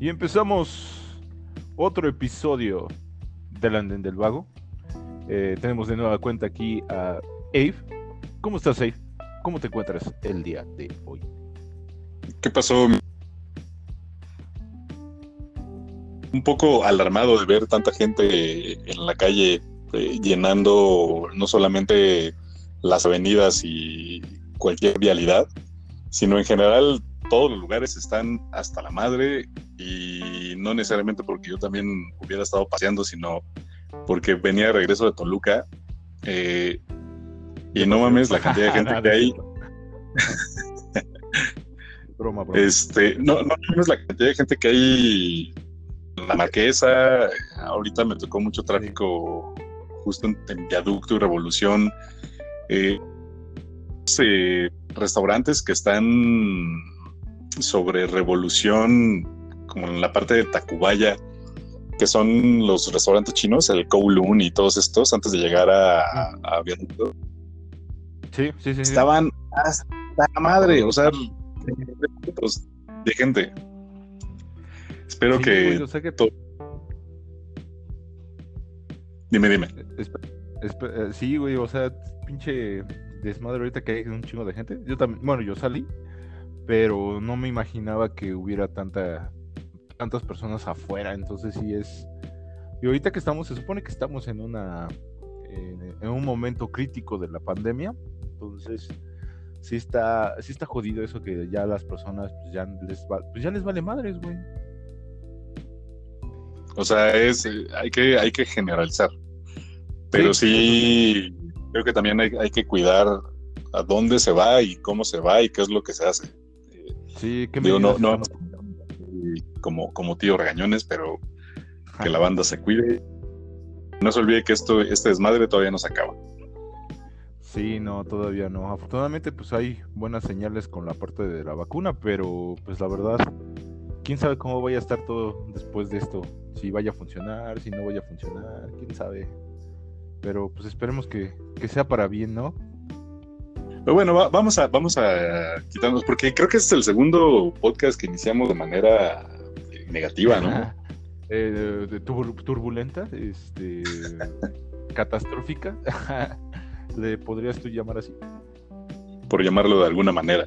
Y empezamos otro episodio del Anden del Vago. Eh, tenemos de nueva cuenta aquí a Ave. ¿Cómo estás, Ave? ¿Cómo te encuentras el día de hoy? ¿Qué pasó? Un poco alarmado de ver tanta gente en la calle eh, llenando no solamente las avenidas y cualquier vialidad, sino en general todos los lugares están hasta la madre y no necesariamente porque yo también hubiera estado paseando, sino porque venía de regreso de Toluca eh, y no mames la cantidad de gente que hay. broma, broma. Este, no, no mames la cantidad de gente que hay en la Marquesa. Ahorita me tocó mucho tráfico justo en, en Viaducto y Revolución. Eh, eh, restaurantes que están sobre Revolución, como en la parte de Tacubaya, que son los restaurantes chinos, el Kowloon y todos estos, antes de llegar a, a Viaducto, Sí, sí, sí. sí. estaban hasta la madre, o sea, pues, de gente. Espero Sí, que. güey, o sea que- to- Dime, dime. Espe- espe- eh, sí, güey, o sea, pinche desmadre ahorita que hay un chingo de gente. Yo también, bueno, yo salí, pero no me imaginaba que hubiera tanta, tantas personas afuera, entonces sí es... Y ahorita que estamos, se supone que estamos en una, en, en un momento crítico de la pandemia, entonces sí está, sí está jodido eso que ya las personas pues ya les, va- pues ya les vale madres, güey. O sea, es, eh, hay, que, hay que generalizar. Pero sí, creo que también hay, hay que cuidar a dónde se va y cómo se va y qué es lo que se hace. Sí, ¿qué digo, no, no como, como tío regañones, pero que la banda se cuide. No se olvide que esto, este desmadre todavía no se acaba. Sí, no, todavía no. Afortunadamente, pues hay buenas señales con la parte de la vacuna, pero pues la verdad, quién sabe cómo vaya a estar todo después de esto. Si vaya a funcionar, si no vaya a funcionar, quién sabe. Pero pues esperemos que, que sea para bien, ¿no? Pero bueno, va- vamos a, vamos a quitarnos, porque creo que este es el segundo podcast que iniciamos de manera eh, negativa, ¿no? Eh, de- de tur- turbulenta, este, catastrófica. ¿Le podrías tú llamar así? por llamarlo de alguna manera.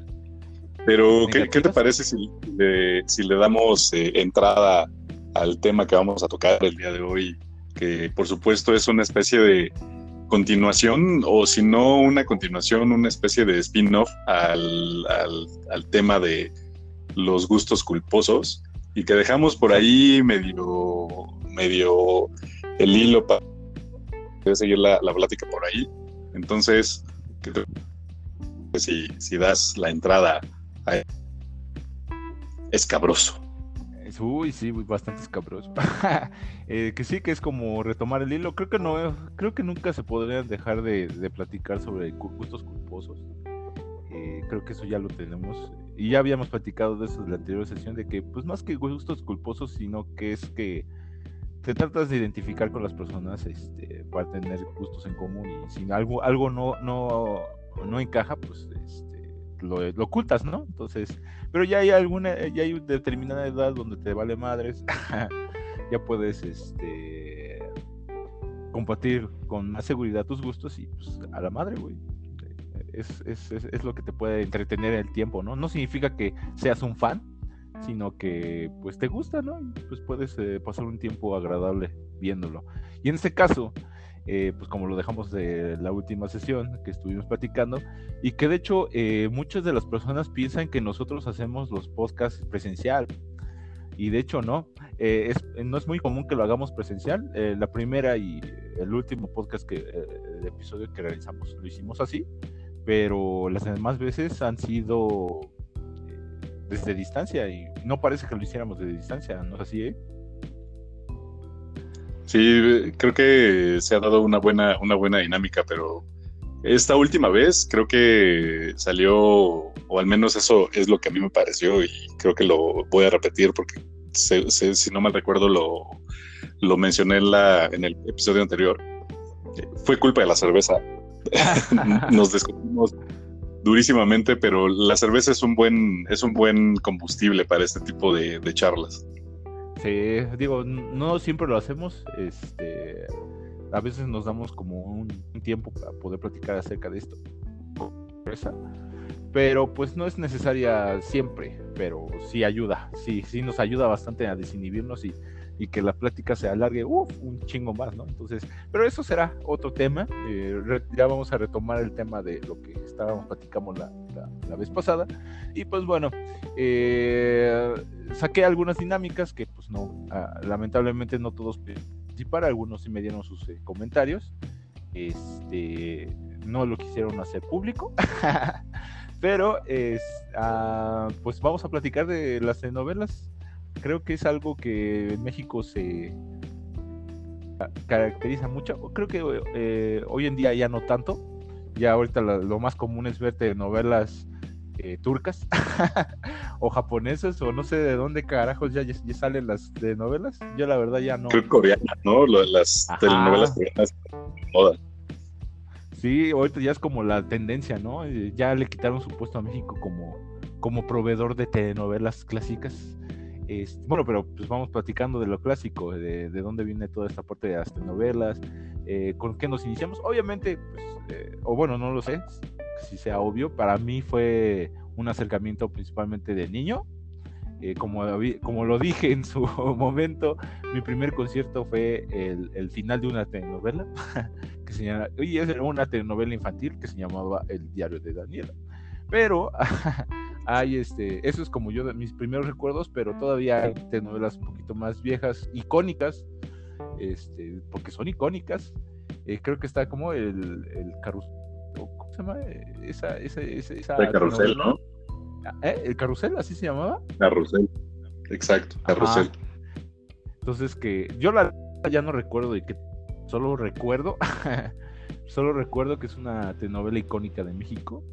Pero, ¿qué, qué te parece si le, si le damos eh, entrada al tema que vamos a tocar el día de hoy? Que por supuesto es una especie de continuación, o si no una continuación, una especie de spin-off al, al, tema de los gustos culposos y que dejamos por ahí medio, medio el hilo para seguir la, la plática por ahí. Entonces, ¿qué te si, si das la entrada a. Es- Uy, sí, bastante escabroso. Eh, que sí, que es como retomar el hilo. Creo que no, creo que nunca se podrían dejar de, platicar sobre gustos culposos. Eh, creo que eso ya lo tenemos. Y ya habíamos platicado de eso en la anterior sesión, de que, pues más que gustos culposos, sino que es que te tratas de identificar con las personas este, para tener gustos en común y si algo, algo no, no, no encaja, pues este, lo, lo ocultas, ¿no? Entonces, pero ya hay alguna, ya hay determinada edad donde te vale madres, ya puedes este compartir con más seguridad tus gustos y pues a la madre, güey. Es, es, es, es lo que te puede entretener el tiempo, ¿no? No significa que seas un fan, sino que pues te gusta, ¿no? Y pues puedes eh, pasar un tiempo agradable viéndolo. Y en este caso, eh, pues como lo dejamos de la última sesión que estuvimos platicando, y que de hecho eh, muchas de las personas piensan que nosotros hacemos los podcasts presencial. Y de hecho no, eh, es, no es muy común que lo hagamos presencial. Eh, la primera y el último podcast que, eh, el episodio que realizamos, lo hicimos así, pero las demás veces han sido eh, desde distancia y no parece que lo hiciéramos desde distancia, ¿no es así? Eh? Sí, creo que se ha dado una buena, una buena dinámica, pero esta última vez creo que salió, o al menos eso es lo que a mí me pareció, y creo que lo voy a repetir porque se, se, si no mal recuerdo lo, lo mencioné en, la, en el episodio anterior. Fue culpa de la cerveza. Nos descubrimos durísimamente, pero la cerveza es un buen, es un buen combustible para este tipo de, de charlas. Digo, no siempre lo hacemos. Este, a veces nos damos como un, tiempo para poder platicar acerca de esto. Pero pues no es necesaria siempre, pero sí ayuda, sí, sí nos ayuda bastante a desinhibirnos y, y que la plática se alargue un chingo más, ¿no? Entonces, pero eso será otro tema. Eh, ya vamos a retomar el tema de lo que estábamos platicamos la, la, vez pasada. Y pues bueno, eh, saqué algunas dinámicas que pues no, ah, lamentablemente no todos participaron, algunos sí me dieron sus eh, comentarios. Este, no lo quisieron hacer público. pero es, ah, pues vamos a platicar de las telenovelas creo que es algo que en México se caracteriza mucho. Creo que eh, hoy en día ya no tanto. Ya ahorita lo, más común es verte novelas eh, turcas o japonesas o no sé de dónde carajos ya, ya, salen las de novelas. Yo la verdad ya no. Creo coreanas, ¿no? Las telenovelas coreanas moda. Sí, ahorita ya es como la tendencia, ¿no? Eh, ya le quitaron su puesto a México como, como proveedor de telenovelas clásicas bueno, pero pues vamos platicando de lo clásico, de, dónde viene toda esta parte de las telenovelas, eh, con qué nos iniciamos. Obviamente, pues, eh, o bueno, no lo sé, si sea obvio, para mí fue un acercamiento principalmente de niño. Eh, como, como lo dije en su momento, mi primer concierto fue el, final de una telenovela, que se llama, y es una telenovela infantil que se llamaba El diario de Daniela. Pero hay este, eso es como yo de mis primeros recuerdos, pero todavía hay telenovelas un poquito más viejas, icónicas, este, porque son icónicas. Eh, creo que está como el, el carrusel, ¿cómo se llama? Esa, esa, esa, el carrusel, ¿no? Ah, ¿Eh? ¿El carrusel así se llamaba? Carrusel, exacto, carrusel. Entonces que yo la ya no recuerdo y que solo recuerdo, solo recuerdo que es una telenovela icónica de México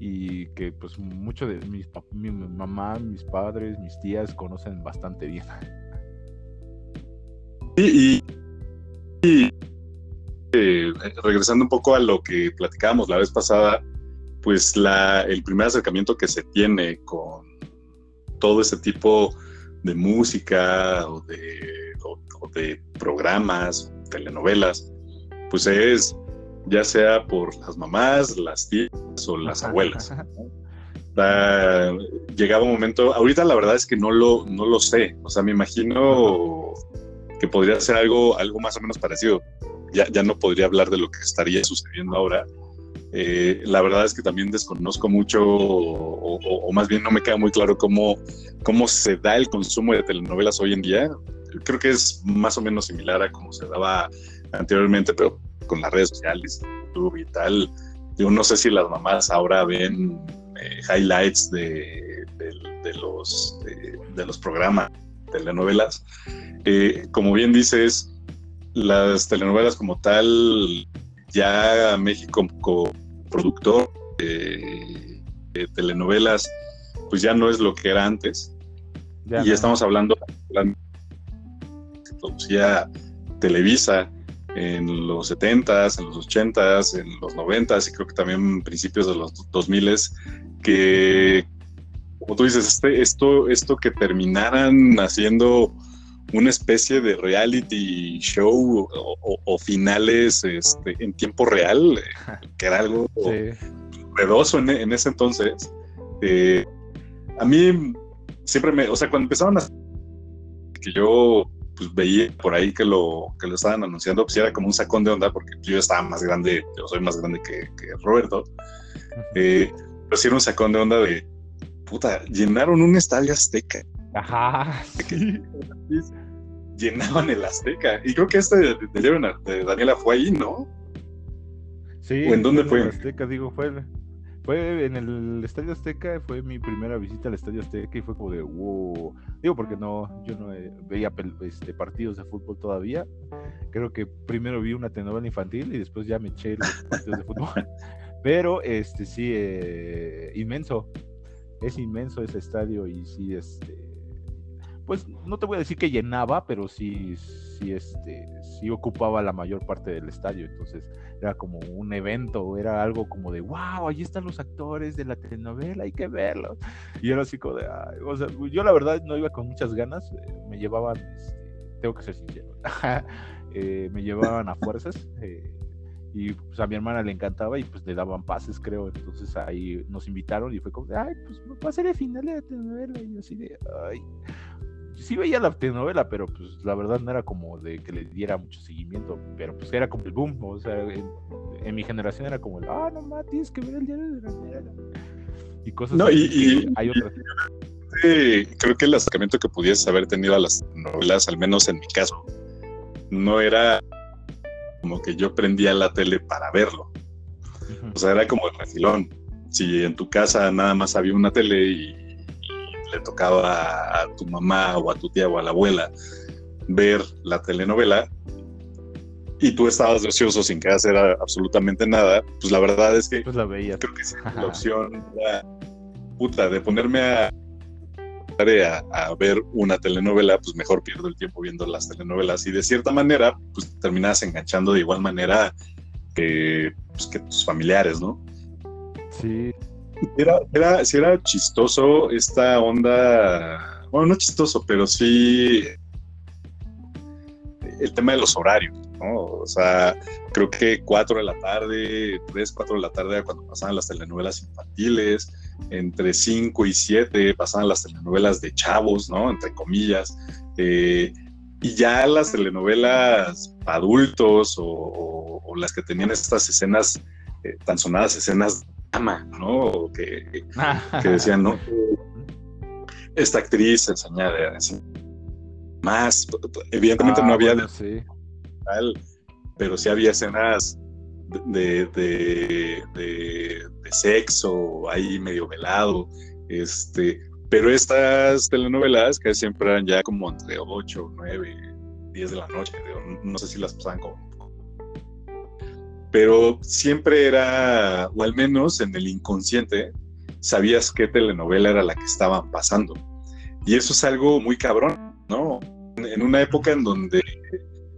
y que pues mucho de mis mi mamá, mis padres, mis tías conocen bastante bien. Y, y, eh, regresando un poco a lo que platicábamos la vez pasada, pues la, el primer acercamiento que se tiene con todo ese tipo de música o de, o de programas, telenovelas, pues es ya sea por las mamás, las tías o las abuelas. llegaba un momento, ahorita la verdad es que no lo, no lo sé, o sea, me imagino que podría ser algo, algo más o menos parecido. Ya, ya no podría hablar de lo que estaría sucediendo ahora. Eh, la verdad es que también desconozco mucho, o, o, más bien no me queda muy claro cómo, cómo se da el consumo de telenovelas hoy en día. Creo que es más o menos similar a cómo se daba anteriormente, pero con las redes sociales, YouTube y tal. Yo no sé si las mamás ahora ven eh, highlights de, los, de, los programas, telenovelas. Eh, como bien dices, las telenovelas como tal, ya México como productor de, telenovelas, pues ya no es lo que era antes. y estamos hablando, que producía Televisa, en los 70s, en los 80s, en los 90s y creo que también principios de los 2000s, que, como tú dices, este, esto, esto que terminaran haciendo una especie de reality show o, finales este, en tiempo real, eh, que era algo sí. en, ese entonces. Eh, a mí siempre me, o sea, cuando empezaron a... que yo pues veía por ahí que lo, que lo estaban anunciando, pues era como un sacón de onda, porque yo estaba más grande, yo soy más grande que, Roberto, eh, pero sí era un sacón de onda de, puta, llenaron un estadio azteca. Ajá. Llenaban el azteca. Y creo que este de, de, Daniela fue ahí, ¿no? Sí. ¿O en dónde fue? Azteca, digo, fue fue en el Estadio Azteca, fue mi primera visita al Estadio Azteca y fue como de wow. Digo, porque no, yo no veía este, partidos de fútbol todavía. Creo que primero vi una telenovela infantil y después ya me eché los partidos de fútbol. Pero este sí, eh, inmenso. Es inmenso ese estadio y sí, este. pues no te voy a decir que llenaba, pero sí, sí, este, sí ocupaba la mayor parte del estadio. Entonces era como un evento, era algo como de, wow, ahí están los actores de la telenovela, hay que verlos. Y era así como de, o sea, yo la verdad no iba con muchas ganas, eh, me llevaban, este, tengo que ser sincero, eh, me llevaban a fuerzas. Eh, y pues a mi hermana le encantaba y pues le daban pases, creo. Entonces ahí nos invitaron y fue como, de, ay, pues va a ser el final de la telenovela. Y así de, ay. Sí veía la telenovela, pero pues la verdad no era como de que le diera mucho seguimiento, pero pues era como el boom, o sea, en, mi generación era como el, ah, no más, tienes que ver el diario de la. Y cosas no, así. Y, hay otras. creo que el acercamiento que pudieses haber tenido a las novelas, al menos en mi caso, no era como que yo prendía la tele para verlo. O sea, era como el refilón. Si en tu casa nada más había una tele y, le tocaba a tu mamá o a tu tía o a la abuela ver la telenovela y tú estabas ocioso sin que hacer absolutamente nada, pues la verdad es que pues la veía. creo que la opción era puta de ponerme a a, ver una telenovela, pues mejor pierdo el tiempo viendo las telenovelas y de cierta manera, pues terminas enganchando de igual manera que, pues, que tus familiares, ¿no? Sí. Era, era, sí era chistoso esta onda, bueno, no chistoso, pero sí el tema de los horarios, ¿no? O sea, creo que 4 de la tarde, 3, 4 de la tarde cuando pasaban las telenovelas infantiles, entre 5 y 7 pasaban las telenovelas de chavos, ¿no? Entre comillas. Eh, y ya las telenovelas adultos o, las que tenían estas escenas, eh, tan sonadas escenas ama, ¿no? Que, que decían, ¿no? Esta actriz enseña más. Evidentemente no ah, había de, pero sí había escenas de, de, de, sexo ahí medio velado. Este, pero estas telenovelas que siempre eran ya como entre 8, 9, 10 de la noche, no sé si las pasaban como pero siempre era, o al menos en el inconsciente, sabías qué telenovela era la que estaban pasando. Y eso es algo muy cabrón, ¿no? En una época en donde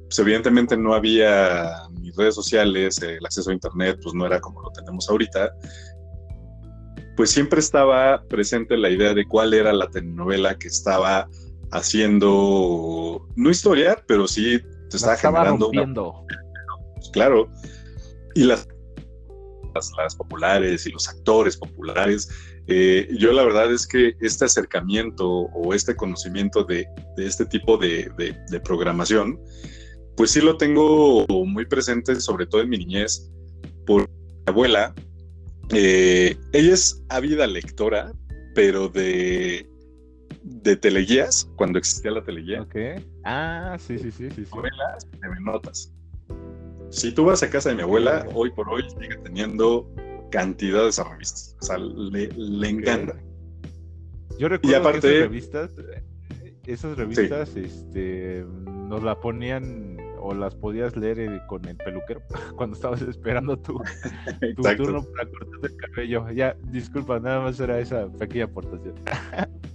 pues evidentemente no había ni redes sociales, el acceso a internet pues no era como lo tenemos ahorita, pues siempre estaba presente la idea de cuál era la telenovela que estaba haciendo, no historia, pero sí te estaba, generando... Pues, claro, y las, las, populares y los actores populares. Eh, yo la verdad es que este acercamiento o este conocimiento de, este tipo de, de programación, pues sí lo tengo muy presente, sobre todo en mi niñez, por mi abuela. Eh, ella es ávida lectora, pero de, de teleguías, cuando existía la teleguía. Ok. Ah, sí, sí, sí, sí. Novelas de notas. Si tú vas a casa de mi abuela, hoy por hoy sigue teniendo cantidades de revistas. O sea, le, le encanta. Yo recuerdo y aparte, esas revistas, esas revistas, este, nos la ponían o las podías leer eh, con el peluquero cuando estabas esperando tu, turno para cortarte el cabello. Ya, disculpa, nada más era esa pequeña aportación.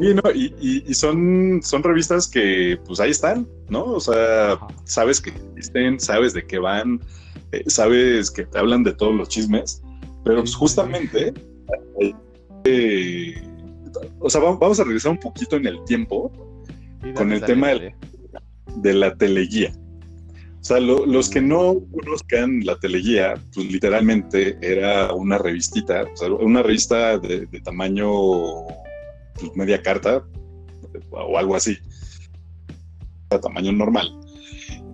Y, no, y, son, son revistas que pues ahí están, ¿no? O sea, sabes que existen, sabes de qué van, eh, sabes que te hablan de todos los chismes, pero pues justamente, eh, o sea, vamos a regresar un poquito en el tiempo con el tema de, de la teleguía. O sea, los que no conozcan la teleguía, pues literalmente era una revistita, o sea, una revista de, tamaño pues, media carta o algo así, de tamaño normal.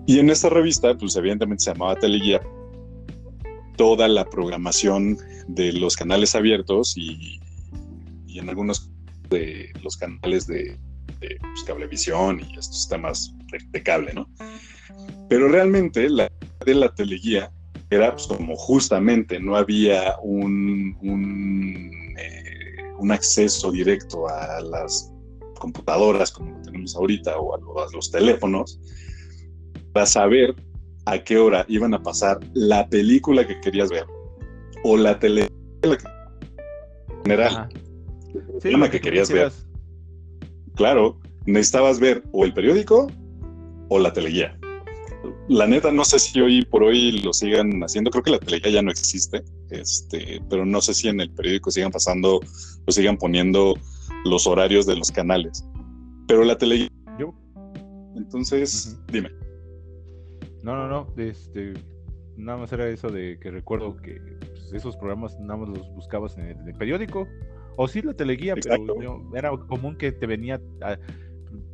Y en esta revista, pues evidentemente se llamaba teleguía, toda la programación de los canales abiertos y, en algunos de los canales de, pues, cablevisión y estos temas de cable, ¿no? Pero realmente la de la teleguía era pues, como justamente no había un, un, acceso directo a las computadoras como lo tenemos ahorita o a los, teléfonos para saber a qué hora iban a pasar la película que querías ver o la telenovela general, el tema que querías ver. Claro, necesitabas ver o el periódico o la teleguía. La neta, no sé si hoy por hoy lo sigan haciendo. Creo que la teleguía ya no existe, este, pero no sé si en el periódico sigan pasando o sigan poniendo los horarios de los canales. Pero la teleguía. Yo. Entonces, dime. No, no, no. Este, nada más era eso de que recuerdo que pues, esos programas nada más los buscabas en el, periódico. O sí, la teleguía, pero era común que te venía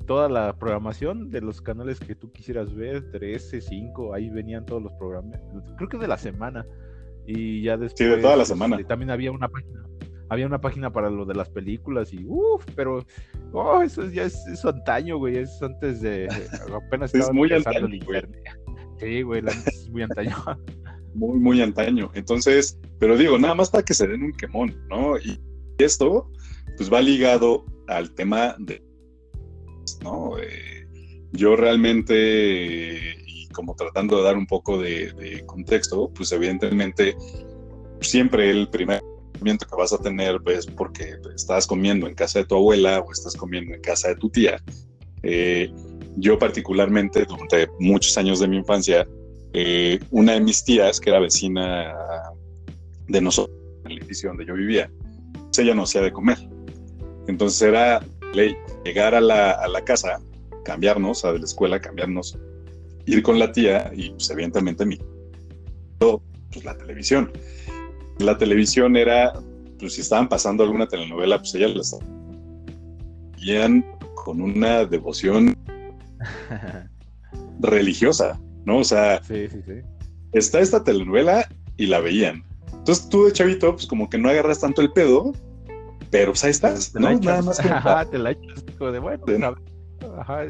toda la programación de los canales que tú quisieras ver, 13, 5, ahí venían todos los programas. Creo que de la semana. Y ya después. Sí, de toda la pues, semana. también había una página. Había una página para lo de las películas y uff, pero oh, eso ya es, antaño, güey, es antes de apenas es muy antaño, güey. Sí, güey, es muy antaño. muy, muy antaño. Entonces, pero digo, nada más para que se den un quemón, ¿no? Y esto, pues va ligado al tema de, ¿no? Eh, yo realmente, y como tratando de dar un poco de, contexto, pues evidentemente siempre el primer que vas a tener, pues porque estás comiendo en casa de tu abuela o estás comiendo en casa de tu tía. Eh, yo particularmente, durante muchos años de mi infancia, eh, una de mis tías, que era vecina de nosotros, en el edificio donde yo vivía, pues ella no hacía de comer. Entonces era ley llegar a la, a la casa, cambiarnos, a de la escuela, cambiarnos, ir con la tía y pues evidentemente mi pues la televisión. La televisión era, pues si estaban pasando alguna telenovela, pues ella la veían con una devoción religiosa, ¿no? O sea, está esta telenovela y la veían. Entonces tú de chavito, pues como que no agarras tanto el pedo, pero pues ahí estás, ¿no? Nada más que... Ajá, te la echas, de bueno, ajá,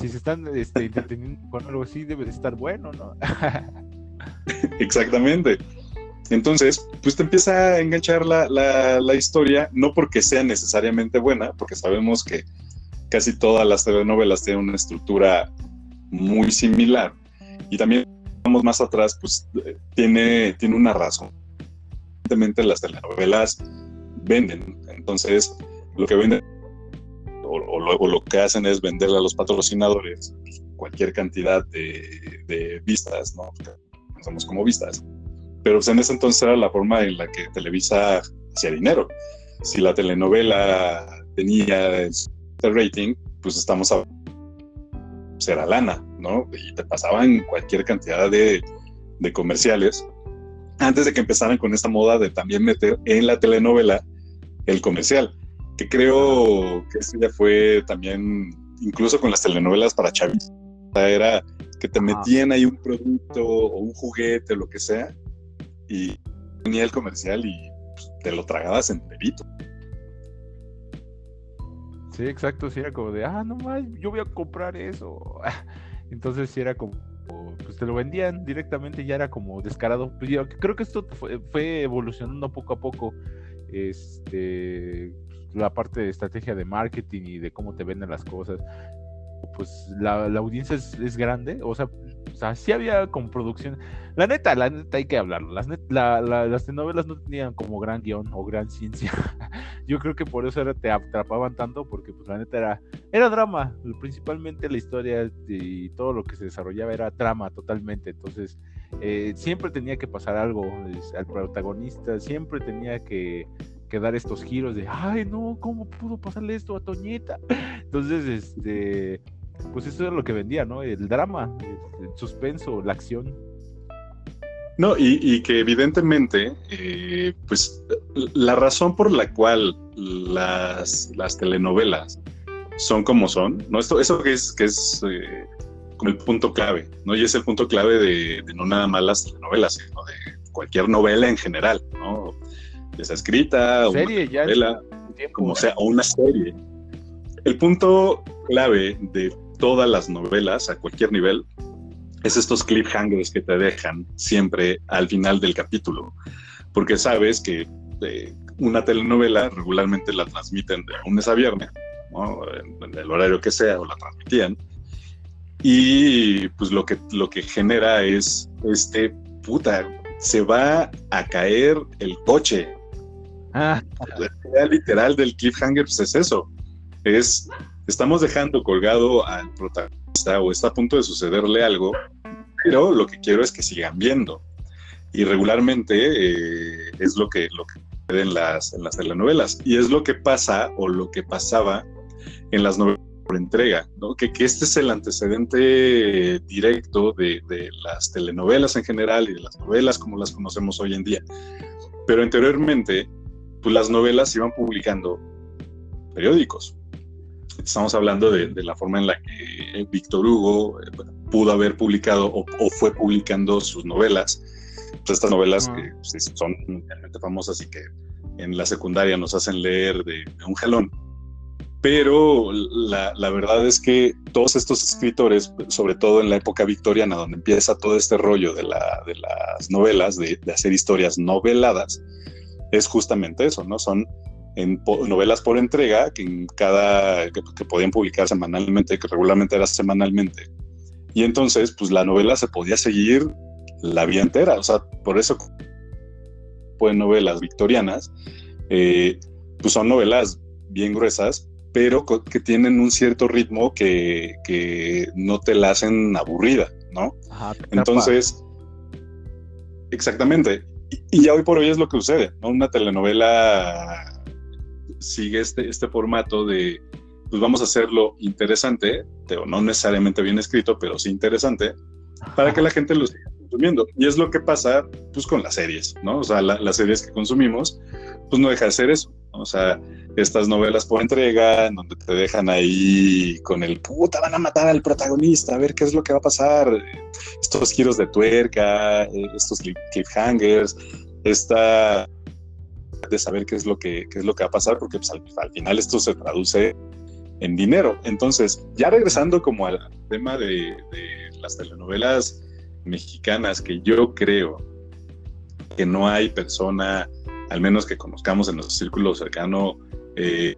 si se están este, entreteniendo con algo así, debe de estar bueno, ¿no? Exactamente. Entonces, pues te empieza a enganchar la, la, la, historia, no porque sea necesariamente buena, porque sabemos que casi todas las telenovelas tienen una estructura muy similar. Y también, vamos más atrás, pues tiene, tiene una razón. Evidentemente las telenovelas venden, entonces lo que venden o, luego lo que hacen es venderle a los patrocinadores cualquier cantidad de, vistas, ¿no? Pensamos como vistas. Pero pues, en ese entonces era la forma en la que Televisa hacía dinero. Si la telenovela tenía el rating, pues estamos a pues era lana, ¿no? Y te pasaban cualquier cantidad de, de comerciales antes de que empezaran con esta moda de también meter en la telenovela el comercial, que creo que eso ya fue también, incluso con las telenovelas para chavis, era que te metían ahí un producto o un juguete o lo que sea, y venía el comercial y pues, te lo tragabas enterito. Sí, exacto, sí era como de, ah, no más, yo voy a comprar eso. Entonces sí era como, pues te lo vendían directamente, ya era como descarado. Pues yo creo que esto fue, evolucionando poco a poco. Este, la parte de estrategia de marketing y de cómo te venden las cosas. Pues la, audiencia es, es, grande, o sea, sea, sí había como producción. La neta, la neta hay que hablarlo. Las, las telenovelas no tenían como gran guion o gran ciencia. Yo creo que por eso era, te atrapaban tanto, porque pues la neta era, era drama. Principalmente la historia y todo lo que se desarrollaba era drama totalmente. Entonces, eh, siempre tenía que pasar algo al protagonista, siempre tenía que, que dar estos giros de, ay, no, ¿cómo pudo pasarle esto a Toñeta? Entonces, este pues eso es lo que vendía, ¿no? El drama, el suspenso, la acción. No, y, que evidentemente, eh, pues la razón por la cual las, las, telenovelas son como son, ¿no? Esto, eso que es, que es eh, como el punto clave, ¿no? Y es el punto clave de, no nada más las telenovelas, sino de cualquier novela en general, ¿no? Ya sea escrita, o una novela, como sea, o una serie. El punto clave de todas las novelas a cualquier nivel es estos cliffhangers que te dejan siempre al final del capítulo, porque sabes que eh, una telenovela regularmente la transmiten de lunes a viernes, en, el horario que sea, o la transmitían, y pues lo que, lo que genera es, este, puta, se va a caer el coche. Ah. La idea literal del cliffhanger pues es eso, es estamos dejando colgado al protagonista o está a punto de sucederle algo, pero lo que quiero es que sigan viendo. Y regularmente eh, es lo que, lo que en las, en las telenovelas. Y es lo que pasa o lo que pasaba en las novelas por entrega, ¿no? que, que este es el antecedente directo de, de, las telenovelas en general y de las novelas como las conocemos hoy en día. Pero anteriormente, pues las novelas se iban publicando periódicos. Estamos hablando de, de la forma en la que Víctor Hugo eh, pudo haber publicado o, o, fue publicando sus novelas. Pues estas novelas uh -huh. que pues, son realmente famosas y que en la secundaria nos hacen leer de, de un jalón pero la, la, verdad es que todos estos escritores, sobre todo en la época victoriana, donde empieza todo este rollo de, la, de las novelas, de, de, hacer historias noveladas, es justamente eso, ¿no? Son en novelas por entrega, que, en cada, que, que, podían publicar semanalmente, que regularmente era semanalmente. Y entonces, pues la novela se podía seguir la vida entera, o sea, por eso, pues novelas victorianas, eh, pues son novelas bien gruesas, pero que tienen un cierto ritmo que, que no te la hacen aburrida, ¿no? Ajá, Entonces, exactamente. Y, y, ya hoy por hoy es lo que sucede, ¿no? Una telenovela sigue este, este formato de, pues vamos a hacerlo interesante, pero no necesariamente bien escrito, pero sí interesante, para que la gente lo siga consumiendo. Y es lo que pasa, pues, con las series, ¿no? O sea, la, las series que consumimos, pues no deja de ser eso. O sea, estas novelas por entrega, en donde te dejan ahí con el puta, van a matar al protagonista, a ver qué es lo que va a pasar, estos giros de tuerca, estos cliffhangers, esta de saber qué es lo que, qué es lo que va a pasar, porque pues, al, al, final esto se traduce en dinero. Entonces, ya regresando como al tema de, de las telenovelas mexicanas, que yo creo que no hay persona, al menos que conozcamos en nuestro círculo cercano, eh,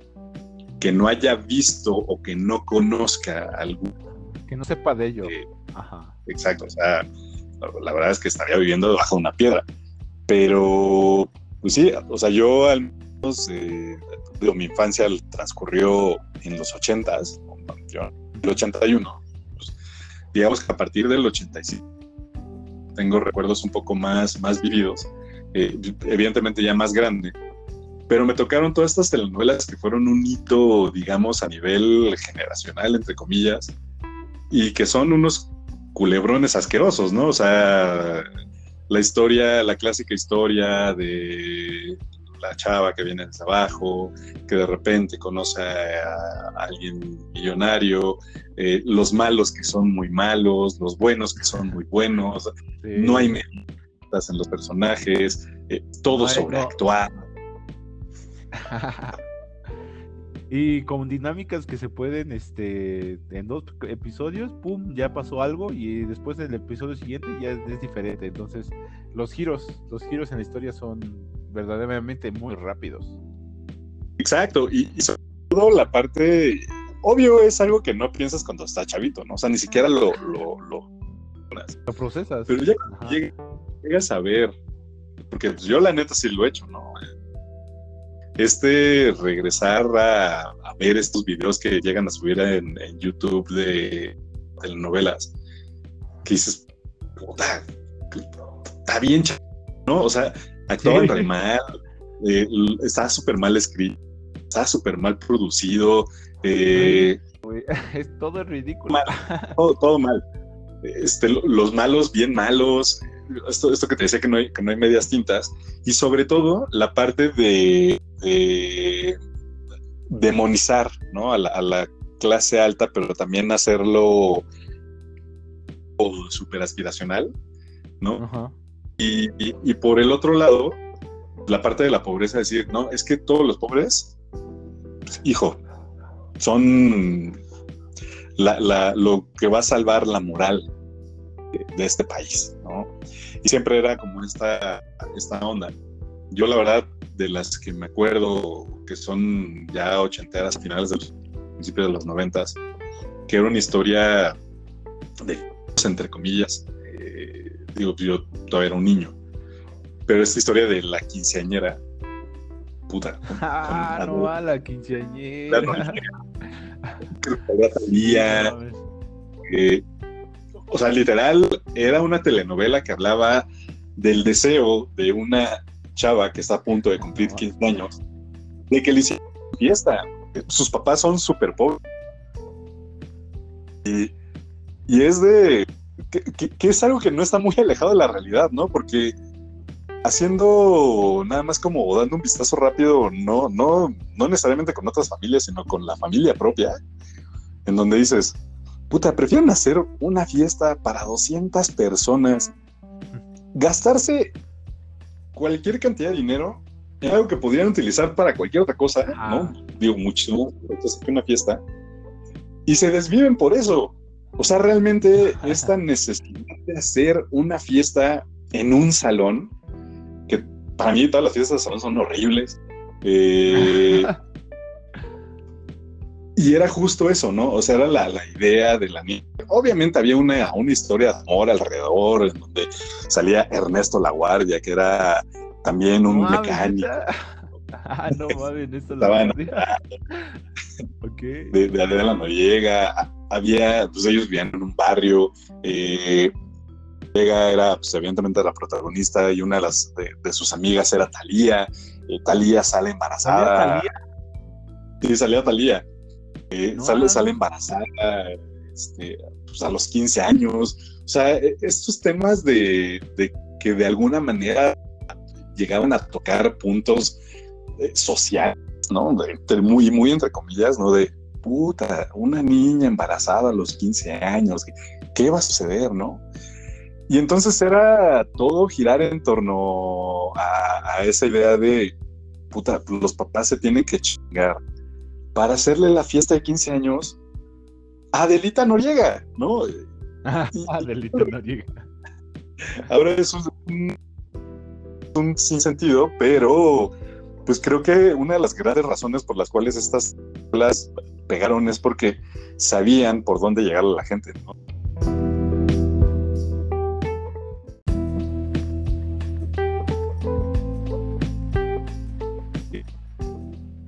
que no haya visto o que no conozca algún. Que no sepa de ello. Eh, Ajá. Exacto, o sea, la, la, verdad es que estaría viviendo debajo de una piedra. Pero, pues sí, o sea, yo al menos, eh, digo, mi infancia transcurrió en los 80s, yo el 81. Pues, digamos que a partir del 85 tengo recuerdos un poco más, más vividos, eh, evidentemente ya más grande, pero me tocaron todas estas telenovelas que fueron un hito, digamos, a nivel generacional, entre comillas, y que son unos culebrones asquerosos, ¿no? O sea, la historia, la clásica historia de la chava que viene desde abajo, que de repente conoce a, alguien millonario, eh, los malos que son muy malos, los buenos que son muy buenos, sí. no hay metas en los personajes, eh, todo Ay, sobreactuado. No y con dinámicas que se pueden, este, en dos episodios, pum, ya pasó algo y después del episodio siguiente ya es, es, diferente. Entonces, los giros, los giros en la historia son verdaderamente muy rápidos. Exacto, y, y sobre todo la parte, obvio es algo que no piensas cuando estás chavito, ¿no? O sea, ni siquiera lo, lo, lo, lo procesas. Pero ya llegas, a ver, porque yo la neta sí lo he hecho, ¿no? Este regresar a, a, ver estos videos que llegan a subir en, en YouTube de telenovelas, que dices, puta, está bien, ¿no? O sea, actuaban sí. re mal, eh, está súper mal escrito, está súper mal producido. Eh, es todo ridículo. Mal, todo, todo, mal. Este, los malos, bien malos. Esto, esto que te decía que no, hay, que no hay medias tintas. Y sobre todo la parte de de demonizar ¿no? a, la, a, la, clase alta, pero también hacerlo súper aspiracional, ¿no? Uh -huh. y, y, y, por el otro lado, la parte de la pobreza, decir, no, es que todos los pobres, pues, hijo, son la, la, lo que va a salvar la moral de, de, este país, ¿no? Y siempre era como esta, esta onda. Yo la verdad de las que me acuerdo que son ya ochenteras, finales de los principios de los noventas, que era una historia de entre comillas, eh, digo, yo todavía era un niño, pero esta historia de la quinceañera, puta. Ah, no va la quinceañera. Talía. Eh, o sea, literal, era una telenovela que hablaba del deseo de una chava que está a punto de cumplir 15 años, de que le hicieran fiesta. Sus papás son súper pobres. Y, es de. Que, es algo que no está muy alejado de la realidad, ¿no? Porque haciendo nada más como dando un vistazo rápido, no, no, no necesariamente con otras familias, sino con la familia propia, en donde dices, puta, prefieren hacer una fiesta para 200 personas, gastarse cualquier cantidad de dinero en algo que podrían utilizar para cualquier otra cosa, ¿no? Digo, muchísimo, que una fiesta, y se desviven por eso. O sea, realmente esta necesidad de hacer una fiesta en un salón, que para mí todas las fiestas de salón son horribles. Eh, y era justo eso, ¿no? O sea, era la, idea de la niña. Obviamente había una, una historia de amor alrededor, en donde salía Ernesto La Guardia, que era también un mecánico. Ah, no mames, esto la okay. de, de Adela Noriega. Había, pues ellos vivían en un barrio. Eh, Noriega era, pues evidentemente la protagonista y una de las de, sus amigas era Talía. Eh, Talía sale embarazada. ¿Talía? Sí, salía Talía. Eh, sale, sale embarazada este, pues a los 15 años. O sea, e, estos temas de, de que de alguna manera llegaban a tocar puntos eh, sociales, ¿no? muy, muy entre comillas, ¿no? De puta, una niña embarazada a los 15 años, ¿qué, va a suceder, no? Y entonces era todo girar en torno a, esa idea de, puta, los papás se tienen que chingar para hacerle la fiesta de 15 años a Adelita Noriega, ¿no? Adelita Noriega. Ahora es un, un sinsentido, pero pues creo que una de las grandes razones por las cuales estas las pegaron es porque sabían por dónde llegar a la gente,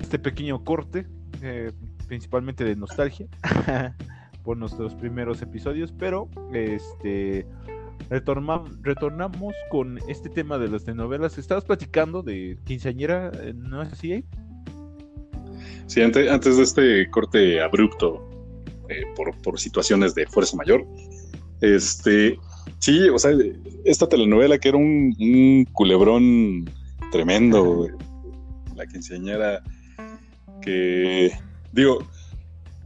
Este pequeño corte, eh, principalmente de nostalgia, por nuestros primeros episodios, pero este retornamos con este tema de las telenovelas. Estabas platicando de quinceañera, ¿no es así? Sí, antes, antes de este corte abrupto eh, por, situaciones de fuerza mayor, este, sí, o sea, esta telenovela que era un, culebrón tremendo, la quinceañera que, digo,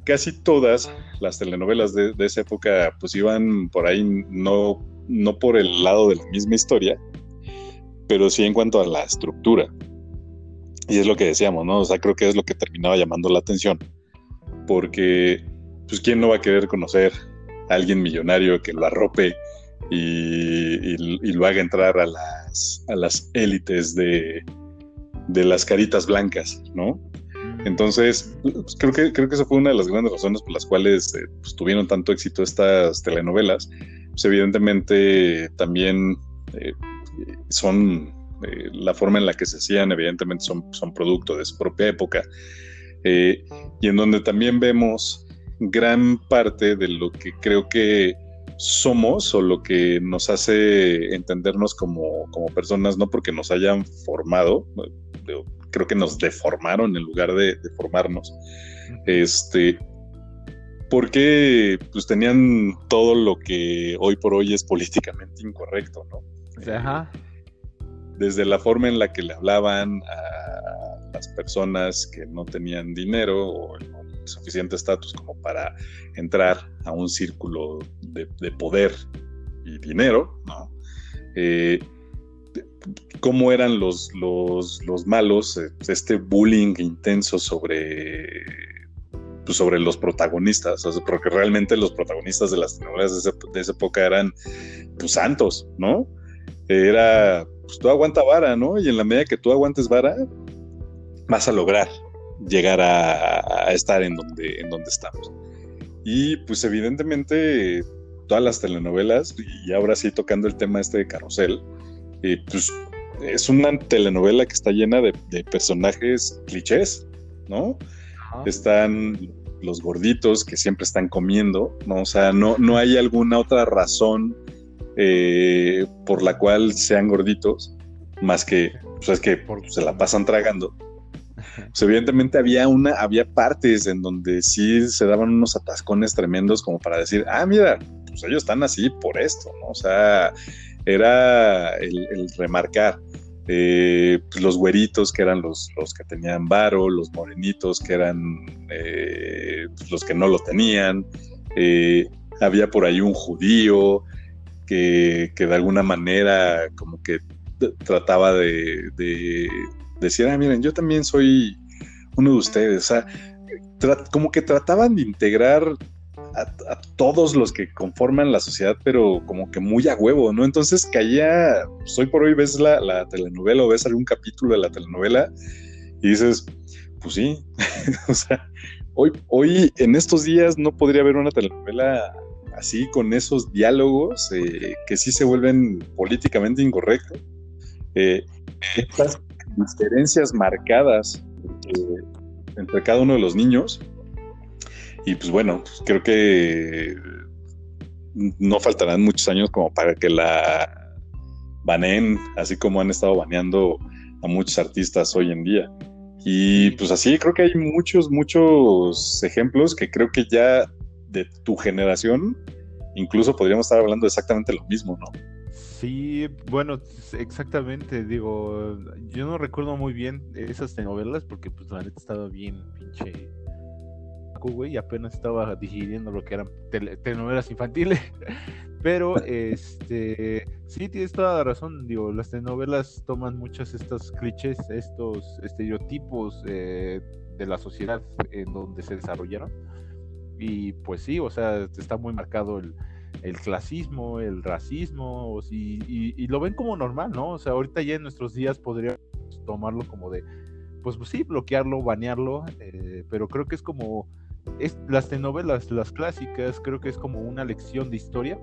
casi todas las telenovelas de, de, esa época pues iban por ahí no no por el lado de la misma historia, pero sí en cuanto a la estructura. Y es lo que decíamos, ¿no? O sea, creo que es lo que terminaba llamando la atención. Porque, pues, ¿quién no va a querer conocer a alguien millonario que lo arrope y, lo haga entrar a las, a las élites de, de las caritas blancas, ¿no? Entonces, pues, creo, que, creo que esa fue una de las grandes razones por las cuales eh, pues, tuvieron tanto éxito estas telenovelas, pues evidentemente también eh, son eh, la forma en la que se hacían, evidentemente son, son producto de su propia época, y en donde también vemos gran parte de lo que creo que somos o lo que nos hace entendernos como, como personas, no porque nos hayan formado, creo que nos deformaron en lugar de, de formarnos, este, porque pues tenían todo lo que hoy por hoy es políticamente incorrecto, ¿no? Ajá. Desde la forma en la que le hablaban a las personas que no tenían dinero o suficiente estatus como para entrar a un círculo de, poder y dinero, ¿no? Eh, cómo eran los, los, los malos, eh, este bullying intenso sobre pues, sobre los protagonistas, porque realmente los protagonistas de las telenovelas de, esa época eran pues santos, ¿no? Era, pues tú aguanta vara, ¿no? Y en la medida que tú aguantes vara, vas a lograr llegar a, estar en donde, en donde estamos. Y pues evidentemente todas las telenovelas, y ahora sí tocando el tema este de Carrusel, eh, pues es una telenovela que está llena de, de personajes clichés, ¿no? Están los gorditos que siempre están comiendo, ¿no? O sea, no, no hay alguna otra razón eh, por la cual sean gorditos, más que, pues es que se la pasan tragando. Pues evidentemente había una, había partes en donde sí se daban unos atascones tremendos como para decir, ah, mira, pues ellos están así por esto, ¿no? O sea, era el remarcar. Eh, pues, los güeritos que eran los, los, que tenían varo, los morenitos que eran eh, pues, los que no lo tenían, eh, había por ahí un judío que, que, de alguna manera como que trataba de, de, decir, ah, miren, yo también soy uno de ustedes, o sea, como que trataban de integrar a, todos los que conforman la sociedad, pero como que muy a huevo, ¿no? Entonces caía, pues hoy por hoy ves la, telenovela o ves algún capítulo de la telenovela y dices, pues sí, o sea, hoy, hoy en estos días no podría haber una telenovela así con esos diálogos eh, que sí se vuelven políticamente incorrectos. Eh, estas diferencias marcadas eh, entre cada uno de los niños y pues bueno, pues creo que no faltarán muchos años como para que la baneen, así como han estado baneando a muchos artistas hoy en día. Y pues así creo que hay muchos, muchos ejemplos que creo que ya de tu generación incluso podríamos estar hablando exactamente lo mismo, ¿no? Sí, bueno, exactamente, digo, yo no recuerdo muy bien esas novelas porque pues la neta estaba bien pinche y apenas estaba digiriendo lo que eran telenovelas infantiles. Pero este sí tienes toda la razón, digo, las telenovelas toman muchos estos clichés, estos estereotipos eh, de la sociedad en donde se desarrollaron. Y pues sí, o sea, está muy marcado el, clasismo, el racismo, y, lo ven como normal, ¿no? O sea, ahorita ya en nuestros días podríamos tomarlo como de, pues, sí, bloquearlo, banearlo, eh, pero creo que es como es, las telenovelas, las clásicas, creo que es como una lección de historia,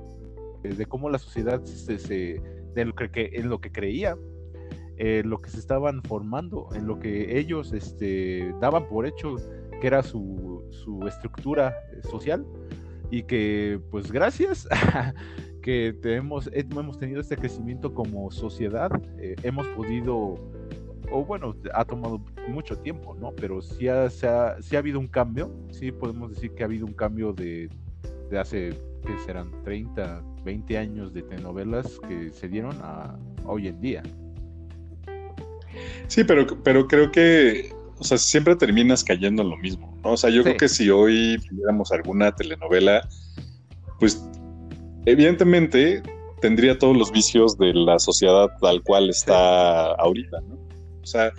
eh, de cómo la sociedad se, de lo que, en lo que creía, eh, lo que se estaban formando, en lo que ellos este, daban por hecho que era su, estructura eh, social. Y que pues gracias que tenemos, hemos tenido este crecimiento como sociedad, hemos podido o bueno, ha tomado mucho tiempo, ¿no? Pero sí ha, ha, habido un cambio, sí podemos decir que ha habido un cambio de, hace, ¿qué serán? 30, 20 años de telenovelas que se dieron a, hoy en día. Sí, pero, pero creo que, o sea, siempre terminas cayendo en lo mismo, ¿no? O sea, yo creo que si hoy viéramos alguna telenovela, pues evidentemente tendría todos los vicios de la sociedad tal cual está ahorita, ¿no? O sea,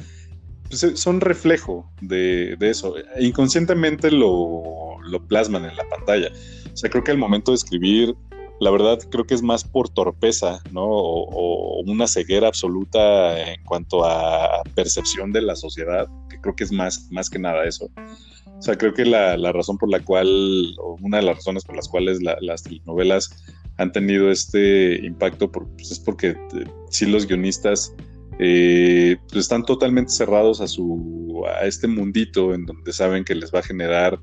pues, eh, son reflejo de, eso. Inconscientemente lo, plasman en la pantalla. O sea, creo que al momento de escribir, la verdad creo que es más por torpeza, ¿no? O, una ceguera absoluta en cuanto a percepción de la sociedad, que creo que es más, más que nada eso. O sea, creo que la, razón por la cual, o una de las razones por las cuales las novelas han tenido este impacto, pues es porque eh, sí los guionistas eh, pues están totalmente cerrados a, su, a este mundito en donde saben que les va a generar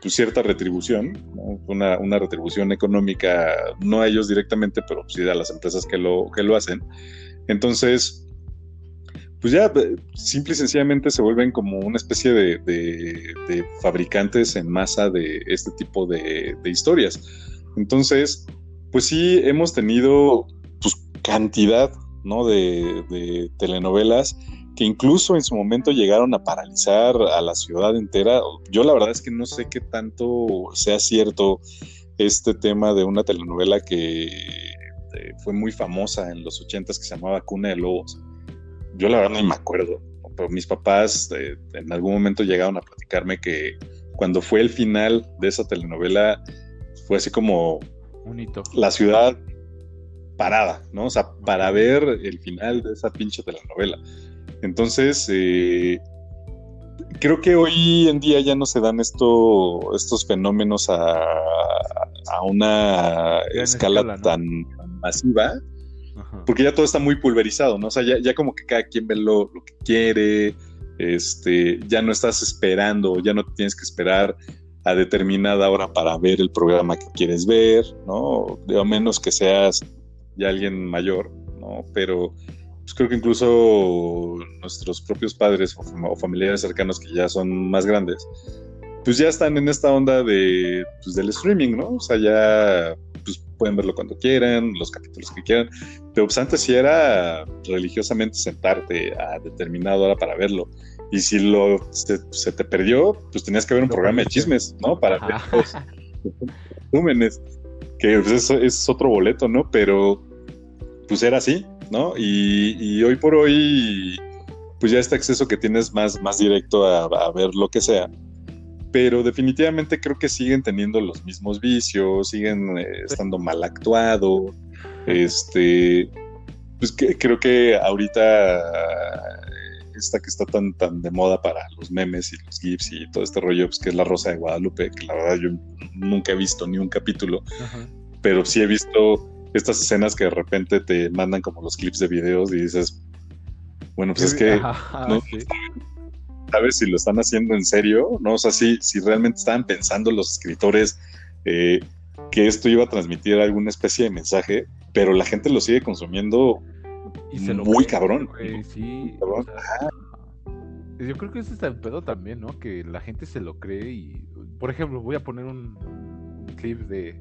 pues, cierta retribución, una, una, retribución económica, no a ellos directamente, pero sí a las empresas que lo, que lo hacen. Entonces, pues ya simple y sencillamente se vuelven como una especie de, de, fabricantes en masa de este tipo de, historias. Entonces, pues sí, hemos tenido pues, cantidad ¿no? De, telenovelas que incluso en su momento llegaron a paralizar a la ciudad entera. Yo la verdad es que no sé qué tanto sea cierto este tema de una telenovela que eh, fue muy famosa en los ochentas que se llamaba Cuna de Lobos. Yo la verdad no me acuerdo, pero mis papás eh, en algún momento llegaron a platicarme que cuando fue el final de esa telenovela fue así como la ciudad parada, ¿no? O sea, para ver el final de esa pinche telenovela. Entonces, eh, creo que hoy en día ya no se dan esto, estos fenómenos a, una escala, tan, masiva, porque ya todo está muy pulverizado, ¿no? O sea, ya, como que cada quien ve lo, lo, que quiere, este, ya no estás esperando, ya no tienes que esperar a determinada hora para ver el programa que quieres ver, ¿no? A menos que seas ya alguien mayor, ¿no? Pero pues creo que incluso nuestros propios padres o, familiares cercanos que ya son más grandes, pues ya están en esta onda de, pues, del streaming, ¿no? O sea, ya pues, pueden verlo cuando quieran, los capítulos que quieran. Pero pues antes sí era religiosamente sentarte a determinada hora para verlo. Y si lo se, te perdió, pues tenías que ver un programa de chismes, ¿no? Para ver los resúmenes. Que pues, eso es otro boleto, ¿no? Pero pues era así, ¿no? Y, hoy por hoy, pues ya este acceso que tienes más, más directo a, ver lo que sea. Pero definitivamente creo que siguen teniendo los mismos vicios, siguen eh, estando mal actuados. Este, pues que, creo que ahorita esta que está tan, tan de moda para los memes y los GIFs y todo este rollo, pues que es La Rosa de Guadalupe, que la verdad yo nunca he visto ni un capítulo, pero sí he visto estas escenas que de repente te mandan como los clips de videos y dices, bueno, pues es que no sabes si lo están haciendo en serio, ¿no? O sea, si, si realmente estaban pensando los escritores eh, que esto iba a transmitir alguna especie de mensaje, pero la gente lo sigue consumiendo muy cabrón. sí. yo creo que ese es el pedo también, ¿no? Que la gente se lo cree y, por ejemplo, voy a poner un, clip de,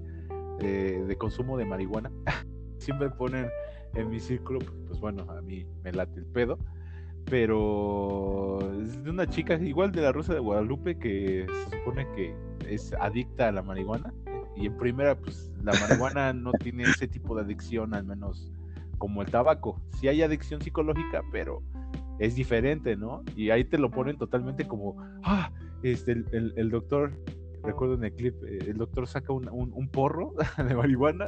de, consumo de marihuana. Siempre ponen en mi círculo, pues bueno, a mí me late el pedo. Pero es de una chica igual de la Rosa de Guadalupe que se supone que es adicta a la marihuana. Y en primera, pues la marihuana no tiene ese tipo de adicción, al menos como el tabaco. Sí hay adicción psicológica, pero es diferente, ¿no? Y ahí te lo ponen totalmente como, ah, este, el, el, doctor, recuerdo en el clip, eh, el doctor saca un, un, porro de marihuana,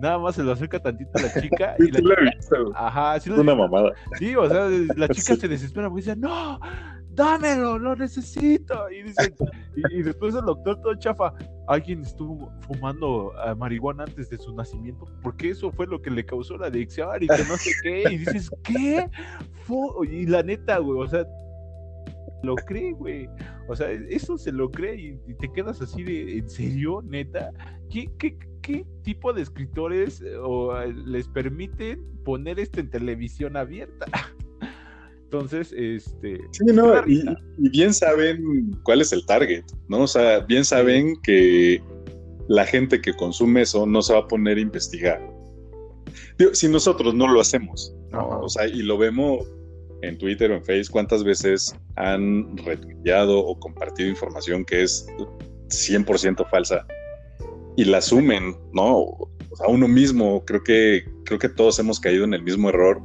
nada más se lo acerca tantito a la chica. y la chica, ajá, sí una mamada. Sí, o sea, la chica se desespera porque dice, no, dámelo, lo necesito. Y, y, después el doctor todo chafa, alguien estuvo fumando ah, marihuana antes de su nacimiento, porque eso fue lo que le causó la adicción y que no sé qué. Y dices, ¿qué? Y la neta, güey, o sea, lo cree, güey. O sea, eso se lo cree y, te quedas así de, ¿en serio, neta? ¿Qué, qué, qué tipo de escritores eh, o, eh, les permiten poner esto en televisión abierta? Entonces, este. Sí, no, y, bien saben cuál es el target, ¿no? O sea, bien saben que la gente que consume eso no se va a poner a investigar. si nosotros no lo hacemos, O sea, y lo vemos en Twitter o en Facebook, cuántas veces han retuiteado o compartido información que es 100% falsa y la asumen, ¿no? O sea, uno mismo, creo que, creo que todos hemos caído en el mismo error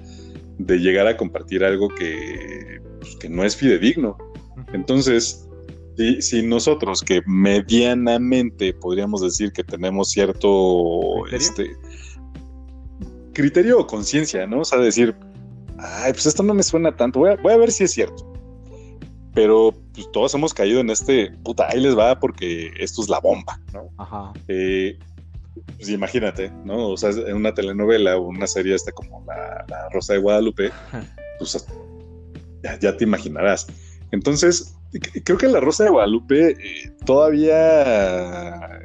de llegar a compartir algo que, pues, que no es fidedigno. Entonces, si, si, nosotros que medianamente podríamos decir que tenemos cierto ¿Criterio? este criterio o conciencia, ¿no? O sea, decir, ay, pues esto no me suena tanto, voy a, voy a ver si es cierto. Pero pues todos hemos caído en este, puta, ahí les va porque esto es la bomba, ¿no? Ajá. Eh, pues imagínate, ¿no? O sea, en una telenovela o una serie esta como la, Rosa de Guadalupe, pues ya, te imaginarás. Entonces, creo que la Rosa de Guadalupe eh, todavía,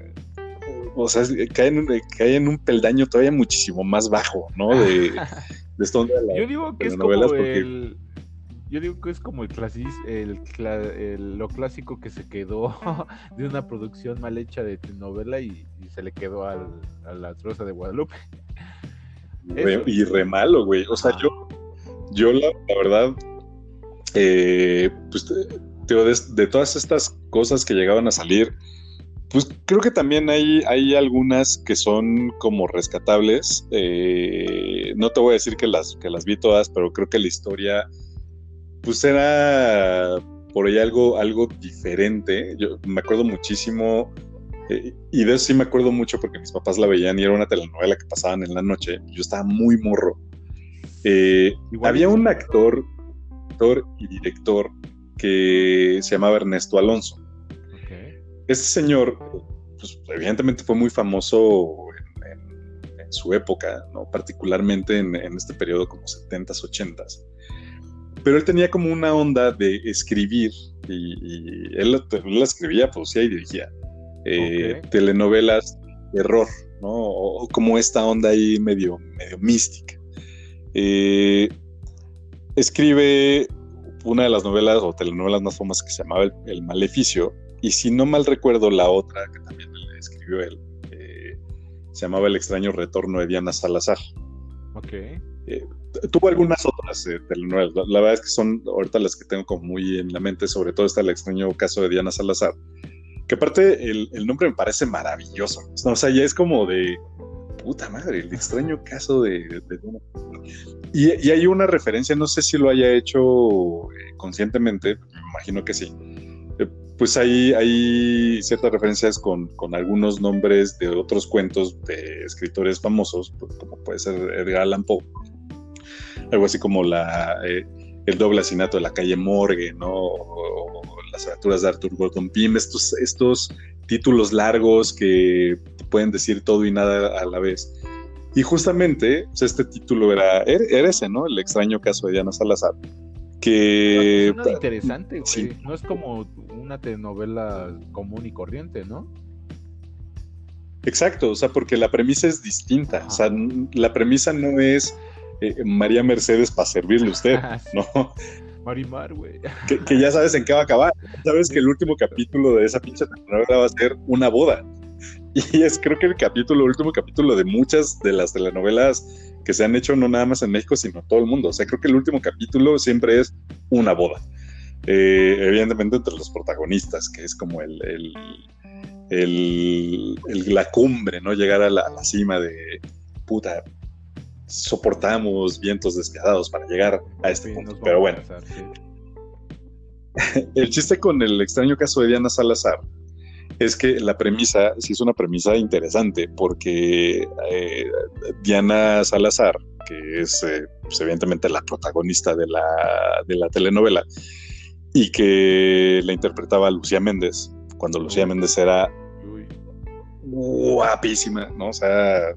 o sea, cae en, cae en, un peldaño todavía muchísimo más bajo, ¿no? De, de esta onda de la, Yo digo que es como el yo digo que es como el, clasis, el, lo clásico que se quedó de una producción mal hecha de novela y, se le quedó al, a la troza de Guadalupe. y re malo, güey. O sea, yo, yo la, verdad, eh, pues de, todas estas cosas que llegaban a salir, pues creo que también hay, hay algunas que son como rescatables. Eh, no te voy a decir que las, que las vi todas, pero creo que la historia pues era por ahí algo, algo diferente. Yo me acuerdo muchísimo, eh, y de eso sí me acuerdo mucho porque mis papás la veían y era una telenovela que pasaban en la noche. Yo estaba muy morro. Eh, había un actor, actor y director que se llamaba Ernesto Alonso. Este señor, pues, evidentemente fue muy famoso en, su época, ¿no? particularmente en, en, este periodo como 70s, 80s pero él tenía como una onda de escribir y, él, él, escribía, producía y dirigía eh, telenovelas de terror, ¿no? O, como esta onda ahí medio, medio mística. Eh, escribe una de las novelas o telenovelas más famosas que se llamaba El, Maleficio, y si no mal recuerdo, la otra que también escribió él, eh, se llamaba El extraño retorno de Diana Salazar. Ok. Eh, tuvo algunas otras eh, telenovelas, la, verdad es que son ahorita las que tengo como muy en la mente, sobre todo está el extraño caso de Diana Salazar, que aparte el, nombre me parece maravilloso, o sea, ya es como de, puta madre, el extraño caso de, y, hay una referencia, no sé si lo haya hecho eh, conscientemente, me imagino que sí. Eh, pues hay, hay ciertas referencias con, algunos nombres de otros cuentos de escritores famosos, como puede ser Edgar Allan Poe. Algo así como la, eh, el doble asesinato de la calle Morgue, ¿no? O, las aventuras de Arthur Gordon Pym, estos, estos títulos largos que pueden decir todo y nada a la vez. Y justamente pues, este título era, era, ese, ¿no? El extraño caso de Diana Salazar. Que. Es interesante, güey. No es como una telenovela común y corriente, ¿no? Exacto, o sea, porque la premisa es distinta. O sea, la premisa no es eh, María Mercedes para servirle a usted, ¿no? Marimar, güey. Que, ya sabes en qué va a acabar. Sabes que el último capítulo de esa pinche telenovela va a ser una boda. Y es creo que el capítulo, el último capítulo de muchas de las telenovelas que se han hecho no nada más en México, sino en todo el mundo. O sea, creo que el último capítulo siempre es una boda. Eh, evidentemente entre los protagonistas, que es como el, el, la cumbre, ¿no? Llegar a la, cima de puta, soportamos vientos despiadados para llegar a este punto. Pero bueno. el chiste con el extraño caso de Diana Salazar es que la premisa sí es una premisa interesante, porque eh, Diana Salazar, que es eh, pues, evidentemente la protagonista de la, de la telenovela, y que la interpretaba Lucía Méndez, cuando Lucía Méndez era guapísima, ¿no? O sea,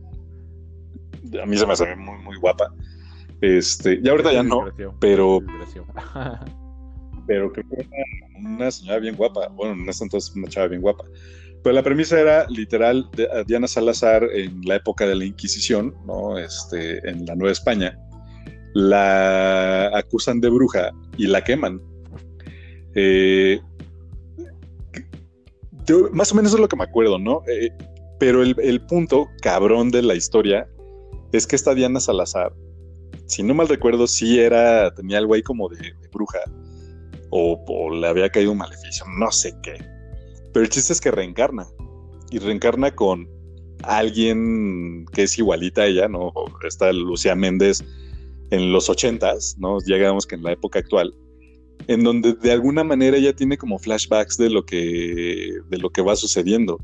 a mí se me hace muy, muy guapa. Este, y ahorita ya no, pero pero creo que era una señora bien guapa, bueno, no es entonces una chava bien guapa. Pero la premisa era literal de Diana Salazar en la época de la Inquisición, ¿no? Este, en la Nueva España, la acusan de bruja y la queman. Eh, más o menos es lo que me acuerdo, ¿no? Eh, pero el, punto cabrón de la historia es que esta Diana Salazar, si no mal recuerdo, sí era, tenía algo ahí como de bruja o, le había caído un maleficio, no sé qué. Pero el chiste es que reencarna y reencarna con alguien que es igualita a ella, ¿no? Está Lucía Méndez en los ochentas, ¿no? Llegamos que en la época actual, en donde de alguna manera ella tiene como flashbacks de lo que, de lo que va sucediendo.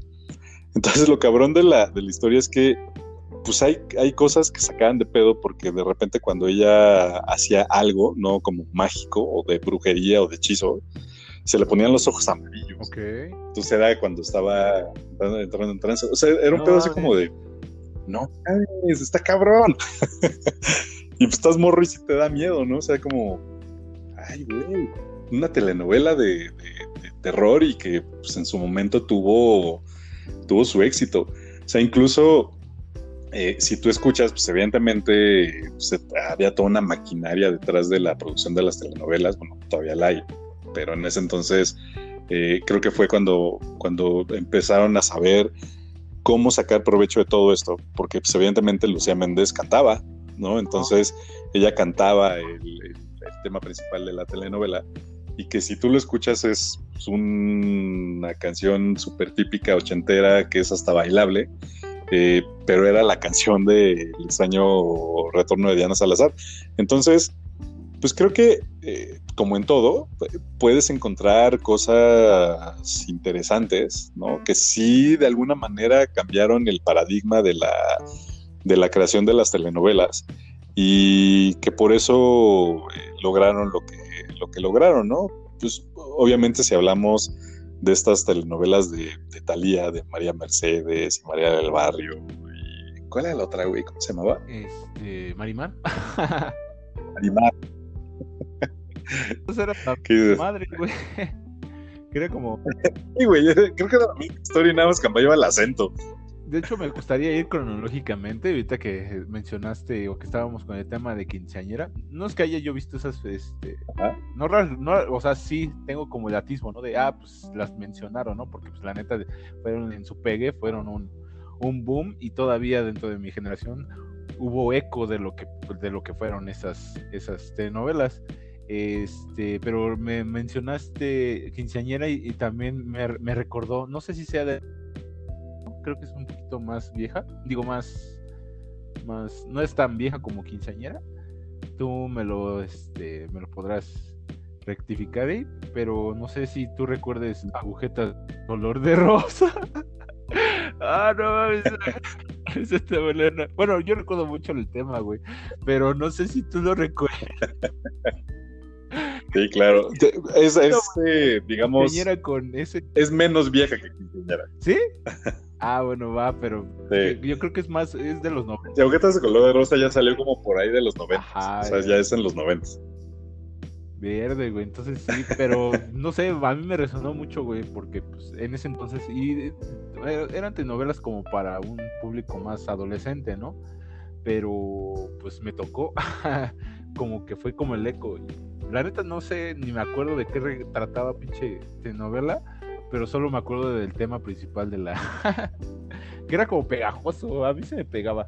Entonces lo cabrón de la, de la historia es que pues hay, hay cosas que sacaban de pedo porque de repente cuando ella hacía algo, no como mágico o de brujería o de hechizo, se le ponían los ojos amarillos. Entonces era cuando estaba entrando, en trance. O sea, era un pedo así como de, no, está cabrón. y pues estás morro y si te da miedo, ¿no? O sea, como, ay, güey, una telenovela de, de terror y que pues, en su momento tuvo, tuvo su éxito. O sea, incluso eh, si tú escuchas, pues evidentemente pues, había toda una maquinaria detrás de la producción de las telenovelas, bueno, todavía la hay, pero en ese entonces eh, creo que fue cuando, cuando empezaron a saber cómo sacar provecho de todo esto, porque pues, evidentemente Lucía Méndez cantaba, ¿no? Entonces ella cantaba el, tema principal de la telenovela y que si tú lo escuchas es una canción súper típica ochentera que es hasta bailable eh, pero era la canción del extraño retorno de Diana Salazar. Entonces, pues creo que, eh, como en todo, puedes encontrar cosas interesantes, ¿no? Que sí, de alguna manera, cambiaron el paradigma de la, de la creación de las telenovelas y que por eso eh, lograron lo que, lo que lograron, ¿no? Pues obviamente si hablamos de estas telenovelas de, de Talía, de María Mercedes y María del Barrio. Y, ¿Cuál era la otra, güey? ¿Cómo se llamaba? Este, Marimar. Marimar. Entonces era la ¿Qué- madre, güey. Que era como. Sí, güey, creo que era la misma historia y nada más cambiaba el acento. De hecho, me gustaría ir cronológicamente, ahorita que mencionaste o que estábamos con el tema de quinceañera. No es que haya yo visto esas, este, Ajá. no, o sea, sí tengo como el atismo, ¿no? De, ah, pues las mencionaron, ¿no? Porque pues la neta fueron en su pegue, fueron un, un boom y todavía dentro de mi generación hubo eco de lo que, de lo que fueron esas, esas telenovelas. Este, pero me mencionaste quinceañera y, y también me, me recordó, no sé si sea de creo que es un poquito más vieja, digo más, más, no es tan vieja como quinceañera. Tú me lo, este, me lo podrás rectificar ahí, pero no sé si tú recuerdes agujetas color de rosa. ah, no mames. Bueno, yo recuerdo mucho el tema, güey, pero no sé si tú lo recuerdas. Sí, claro. Es, es eh, digamos, con ese, es menos vieja que quinceañera. ¿sí? Ah, bueno, va, pero Sí. yo creo que es más, es de los nombres. Y Agujetas de color de rosa ya salió como por ahí de los 90. Ajá, o sea, ya. ya es en los 90. Verde, güey, entonces sí, pero no sé, a mí me resonó mucho, güey, porque pues, en ese entonces y, eh, eran telenovelas como para un público más adolescente, ¿no? Pero pues me tocó, como que fue como el eco. La neta no sé, ni me acuerdo de qué trataba pinche telenovela, pero solo me acuerdo del tema principal de la... que era como pegajoso, a mí se me pegaba.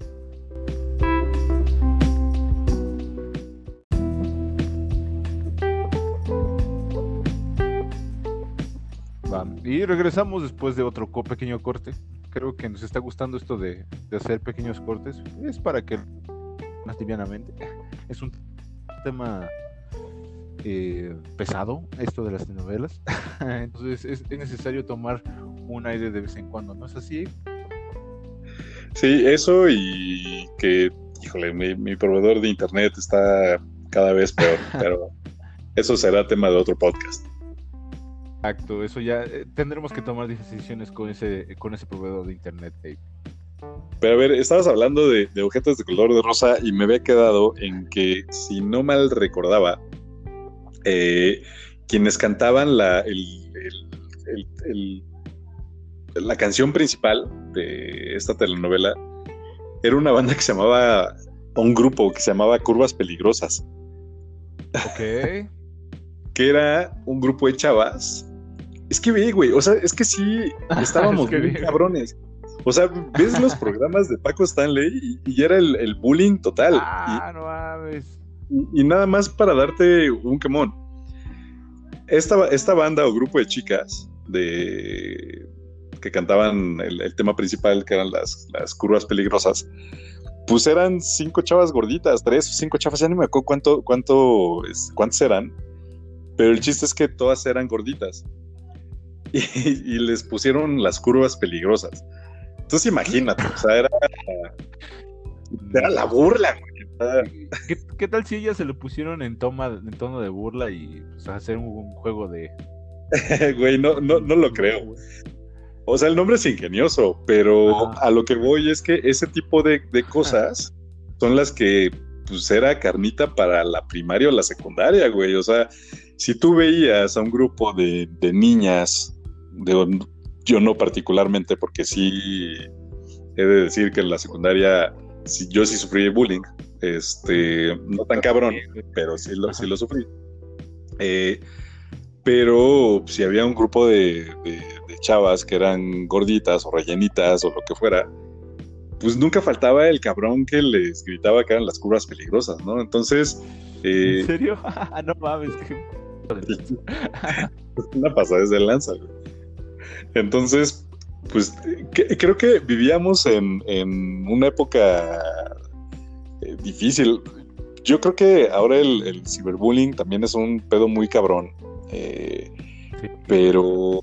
Y regresamos después de otro pequeño corte. Creo que nos está gustando esto de, de hacer pequeños cortes. Es para que más livianamente. Es un tema eh, pesado, esto de las telenovelas. Entonces es, es necesario tomar un aire de vez en cuando, ¿no es así? Sí, eso y que, híjole, mi, mi proveedor de internet está cada vez peor, pero eso será tema de otro podcast. Exacto, eso ya eh, tendremos que tomar decisiones con ese, con ese proveedor de internet. Dave. Pero a ver, estabas hablando de, de objetos de color de rosa y me había quedado en que, si no mal recordaba, eh, quienes cantaban la, el- el- el- el- la canción principal de esta telenovela era una banda que se llamaba, un grupo que se llamaba Curvas Peligrosas, Ok. que era un grupo de chavas. Es que ve, güey, o sea, es que sí, estábamos Es que ve. cabrones. O sea, ves los programas de Paco Stanley y, y era el, el bullying total. ah, no mames. Y, nada más para darte un quemón. Esta, esta banda o grupo de chicas de que cantaban el, el tema principal, que eran las, las curvas peligrosas, pues eran cinco chavas gorditas, tres o cinco chavas, ya no me acuerdo cuánto, cuánto, cuántas eran, pero el chiste es que todas eran gorditas. Y, y les pusieron las curvas peligrosas. Entonces imagínate, o sea, era, era la burla, güey. ¿Qué, qué tal si ellas se lo pusieron en, toma, en tono de burla y pues, hacer un, un juego de... Güey, no, no, no lo creo. O sea, el nombre es ingenioso, pero Ajá. a lo que voy es que ese tipo de, de cosas son las que pues era carnita para la primaria o la secundaria, güey. O sea, si tú veías a un grupo de, de niñas, de, yo no particularmente, porque sí he de decir que en la secundaria sí, yo sí sufrí bullying, este, no tan cabrón, pero sí lo, sí lo sufrí. Eh, pero si había un grupo de, de- de chavas que eran gorditas o rellenitas o lo que fuera, pues nunca faltaba el cabrón que les gritaba que eran las curvas peligrosas, ¿no? Entonces, eh, ¿En serio? no mames. una pasada desde lanza. güey. Entonces, pues que- creo que vivíamos en, en una época eh, difícil. Yo creo que ahora el, el ciberbullying también es un pedo muy cabrón. eh, Sí. pero,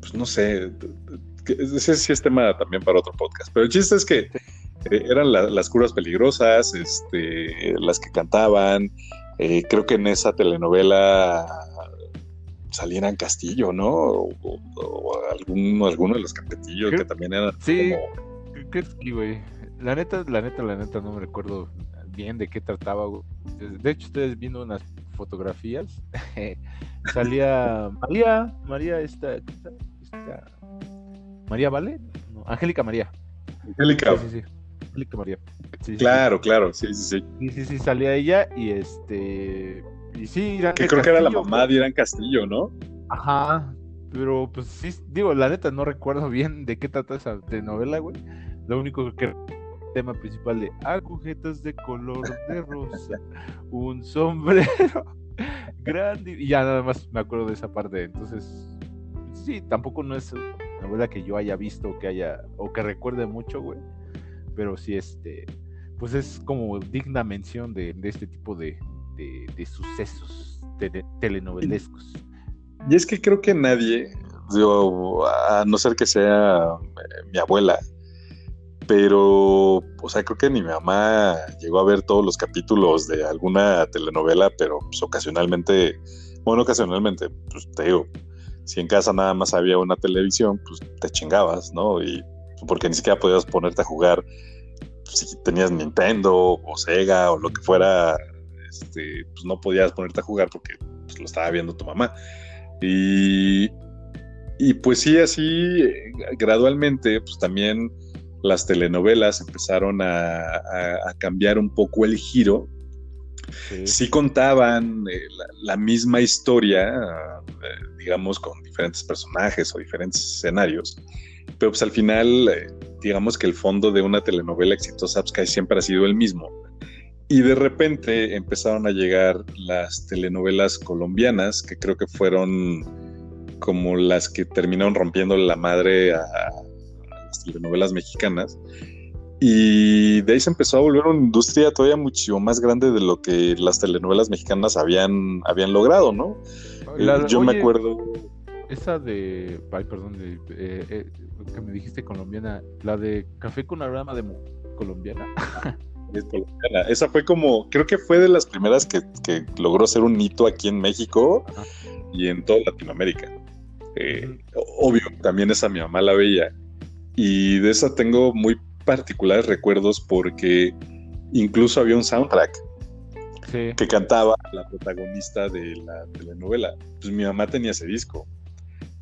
pues no sé, ese sí es tema también para otro podcast. Pero el chiste es que eh, eran la- las curvas peligrosas, este, las que cantaban. eh, creo que en esa telenovela salieran Castillo, ¿no? O, o- o alguno, alguno de los capetillos Creo- que también eran Sí, como- creo que sí, güey. La neta, la neta, la neta, no me recuerdo bien de qué trataba, güey. De hecho, ustedes viendo unas fotografías. Salía María, María, esta, esta, María Vale, Angélica María. Angélica. Sí, sí, sí. Angélica María. claro, claro, sí, sí, sí. Sí, sí, sí, salía ella y este. Y sí, Que creo que era la mamá de Irán Castillo, ¿no? Ajá, pero pues sí, digo, la neta no recuerdo bien de qué trata esa telenovela, güey. Lo único que tema principal de agujetas de color de rosa, un sombrero grande y ya nada más me acuerdo de esa parte. Entonces, sí, tampoco no es una novela que yo haya visto que haya o que recuerde mucho, güey. Pero sí, este, pues es como digna mención de, este tipo de, de, sucesos telenovelescos. Y es que creo que nadie, a no ser que sea eh, mi abuela, pero, o sea, creo que ni mi mamá llegó a ver todos los capítulos de alguna telenovela, pero pues, ocasionalmente, bueno, ocasionalmente, pues te digo, si en casa nada más había una televisión, pues te chingabas, ¿no? Y porque ni siquiera podías ponerte a jugar si tenías Nintendo o Sega o lo que fuera, este, pues no podías ponerte a jugar porque pues, lo estaba viendo tu mamá. Y, y pues sí, así gradualmente, pues también las telenovelas empezaron a, cambiar un poco el giro. Sí, contaban eh, la, misma historia, eh, digamos, con diferentes personajes o diferentes escenarios, pero pues al final, eh, digamos que el fondo de una telenovela exitosa pues, siempre ha sido el mismo. Y de repente empezaron a llegar las telenovelas colombianas, que creo que fueron como las que terminaron rompiendo la madre a, telenovelas mexicanas. Y de ahí se empezó a volver una industria todavía mucho más grande de lo que las telenovelas mexicanas habían, habían logrado, ¿no? Eh, yo me acuerdo. Esa de. Ay, perdón, de, eh, eh, que me dijiste colombiana. La de Café con aroma de colombiana. Esa fue como. Creo que fue de las primeras que, logró ser un hito aquí en México y en toda Latinoamérica. obvio, también esa mi mamá la veía y de esa tengo muy particulares recuerdos porque incluso había un soundtrack que cantaba la protagonista de la telenovela. Pues mi mamá tenía ese disco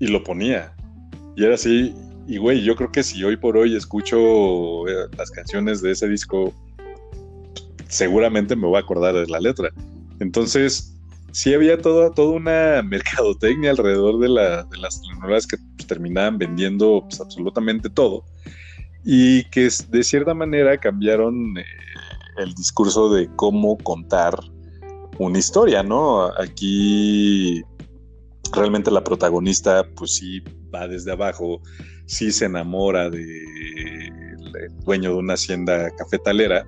y lo ponía. Y era así, y güey, yo creo que si hoy por hoy escucho eh, las canciones de ese disco, seguramente me voy a acordar de la letra. Entonces, sí había toda, toda una mercadotecnia alrededor de, las telenovelas que pues, terminaban vendiendo pues, absolutamente todo y que de cierta manera cambiaron eh, el discurso de cómo contar una historia, ¿no? Aquí realmente la protagonista pues sí va desde abajo, sí se enamora del de dueño de una hacienda cafetalera,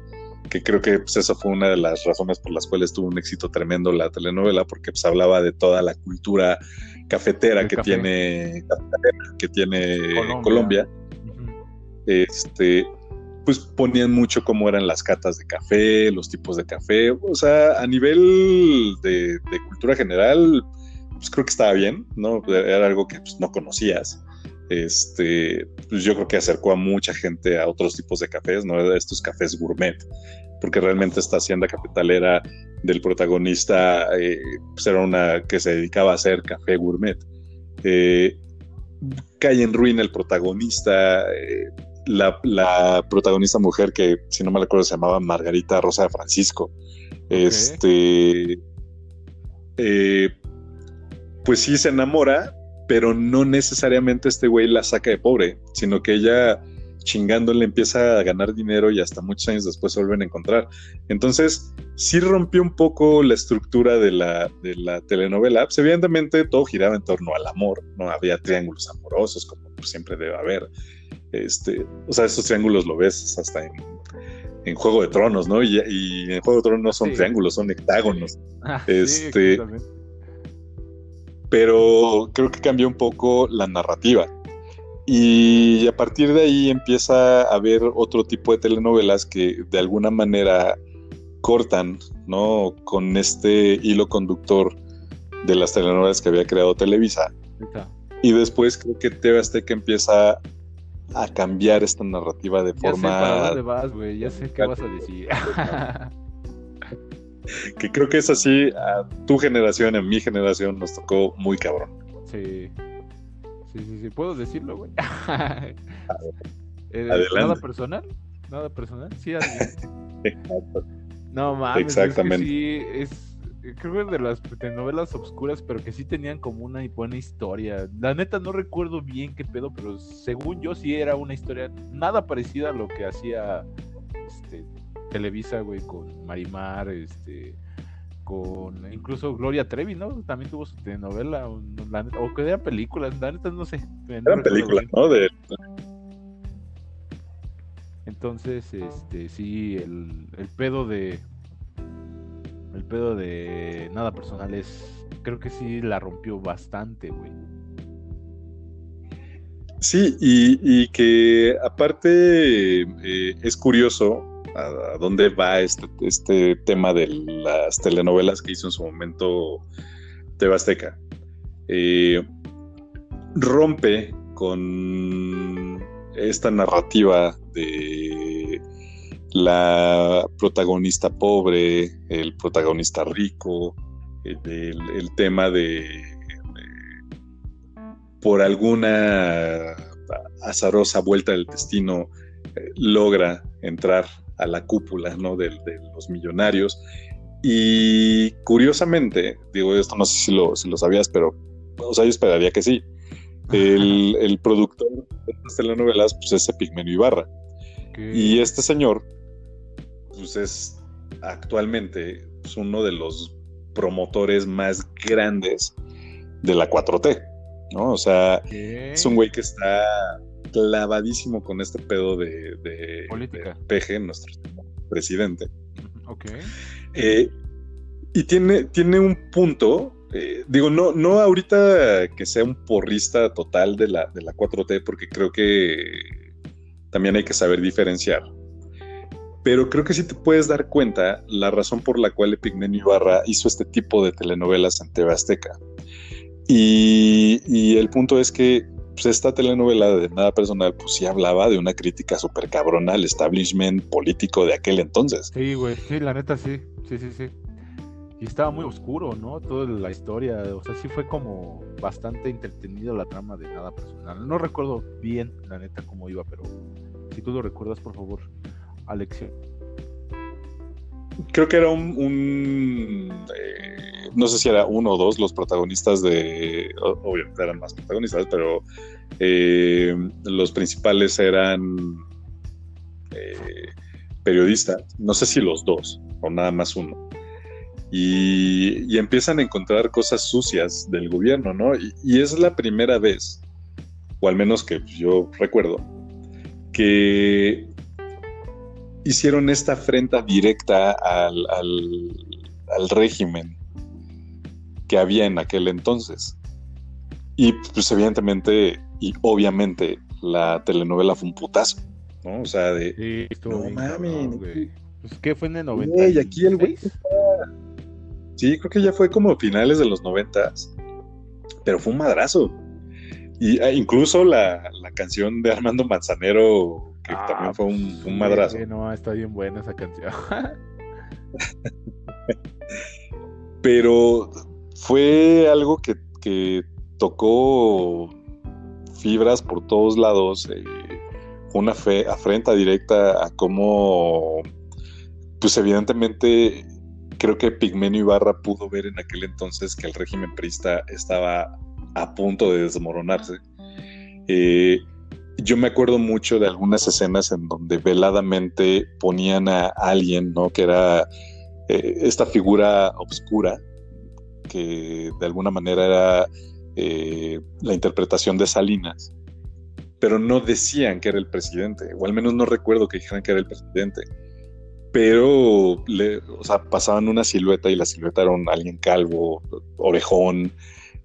que creo que pues, esa fue una de las razones por las cuales tuvo un éxito tremendo la telenovela, porque pues hablaba de toda la cultura cafetera que tiene, que tiene Colombia. Este, pues ponían mucho cómo eran las catas de café, los tipos de café, o sea, a nivel de, cultura general, pues creo que estaba bien, ¿no? Era algo que pues, no conocías este, pues yo creo que acercó a mucha gente a otros tipos de cafés, ¿no? Estos cafés gourmet, porque realmente esta hacienda capitalera del protagonista eh, pues era una que se dedicaba a hacer café gourmet. Eh, cae en ruina el protagonista, eh, la, protagonista mujer que, si no me acuerdo, se llamaba Margarita Rosa de Francisco. Este, pues sí se enamora, pero no necesariamente este güey la saca de pobre, sino que ella chingándole empieza a ganar dinero y hasta muchos años después se vuelven a encontrar. Entonces, sí rompió un poco la estructura de la, de la telenovela. Pues, evidentemente todo giraba en torno al amor, no había triángulos amorosos como siempre debe haber. Este, o sea, esos triángulos lo ves hasta en, Juego de Tronos, ¿no? Y, en Juego de Tronos no son triángulos, son hectágonos. Ah, este, pero creo que cambió un poco la narrativa. Y a partir de ahí empieza a haber otro tipo de telenovelas que de alguna manera cortan, ¿no? Con este hilo conductor de las telenovelas que había creado Televisa. Y después creo que TV Azteca empieza a cambiar esta narrativa de forma. Ya sé para dónde vas, güey. Ya sé qué vas a decir. que creo que es así, a tu generación, a mi generación, nos tocó muy cabrón. Sí. Sí, sí, sí. ¿Puedo decirlo, güey? Eh. ¿Nada personal? ¿Nada personal? Sí, Exacto. No mames. Exactamente. Es que sí, es. Creo que de las novelas obscuras, pero que sí tenían como una buena historia. La neta no recuerdo bien qué pedo, pero según yo sí era una historia nada parecida a lo que hacía este, Televisa, güey, con Marimar, este, con incluso Gloria Trevi, ¿no? También tuvo su telenovela, o, la neta- o que eran películas, la neta no sé. no Eran películas. ¿no? De, Entonces, este, sí, el, el pedo de. El pedo de nada personal es. Creo que sí la rompió bastante, güey. Sí, y, y que aparte eh, es curioso a, dónde va este, este tema de las telenovelas que hizo en su momento Tebasteca. Eh, rompe con esta narrativa de la protagonista pobre, el protagonista rico, el, tema de, de por alguna azarosa vuelta del destino eh, logra entrar a la cúpula ¿no? de, de los millonarios. Y curiosamente, digo, esto no sé si lo, si lo sabías, pero o sea, yo esperaría que sí. El, el productor de estas telenovelas pues, es Epigmenio Ibarra. Y este señor, pues es actualmente pues, uno de los promotores más grandes de la 4T, ¿no? O sea, ¿Qué? es un güey que está clavadísimo con este pedo de, de, Política. de PG, nuestro presidente. Ok. Eh, y tiene, tiene un punto, eh, digo, no, no ahorita que sea un porrista total de la, de la 4T, porque creo que también hay que saber diferenciar. Pero creo que sí te puedes dar cuenta la razón por la cual Epigmenio Ibarra hizo este tipo de telenovelas en TV Azteca. Y, y el punto es que pues, esta telenovela de nada personal, pues sí hablaba de una crítica súper cabrona al establishment político de aquel entonces. Sí, güey. Sí, la neta sí. Sí, sí, sí. Y estaba muy oscuro, ¿no? Toda la historia. O sea, sí fue como bastante entretenido la trama de nada personal. No recuerdo bien, la neta, cómo iba, pero si tú lo recuerdas, por favor, Alexia. Creo que era un, eh, no sé si era uno o dos los protagonistas de, o- obviamente eran más protagonistas, pero eh, los principales eran eh, periodistas, no sé si los dos o nada más uno. Y, y empiezan a encontrar cosas sucias del gobierno, ¿no? Y, y es la primera vez, o al menos que yo recuerdo, que hicieron esta afrenta directa al, al- al régimen que había en aquel entonces. Y pues evidentemente y obviamente la telenovela fue un putazo, ¿no? O sea, de... Sí, No bien mames. Pues, ¿qué fue en el 90? Güey, aquí el güey Sí, creo que ya fue como finales de los noventas, pero fue un madrazo. Y ah, incluso la, la canción de Armando Manzanero, que Ah, también fue un, un madrazo. güey, no, está bien buena esa canción. pero fue algo que, que tocó fibras por todos lados, eh, una fe, afrenta directa a cómo, pues evidentemente creo que Pigmenio Ibarra pudo ver en aquel entonces que el régimen priista estaba a punto de desmoronarse. Eh, yo me acuerdo mucho de algunas escenas en donde veladamente ponían a alguien, ¿no? Que era eh, esta figura obscura que de alguna manera era eh, la interpretación de Salinas, pero no decían que era el presidente, o al menos no recuerdo que dijeran que era el presidente, pero le, o sea, pasaban una silueta y la silueta era alguien calvo, orejón,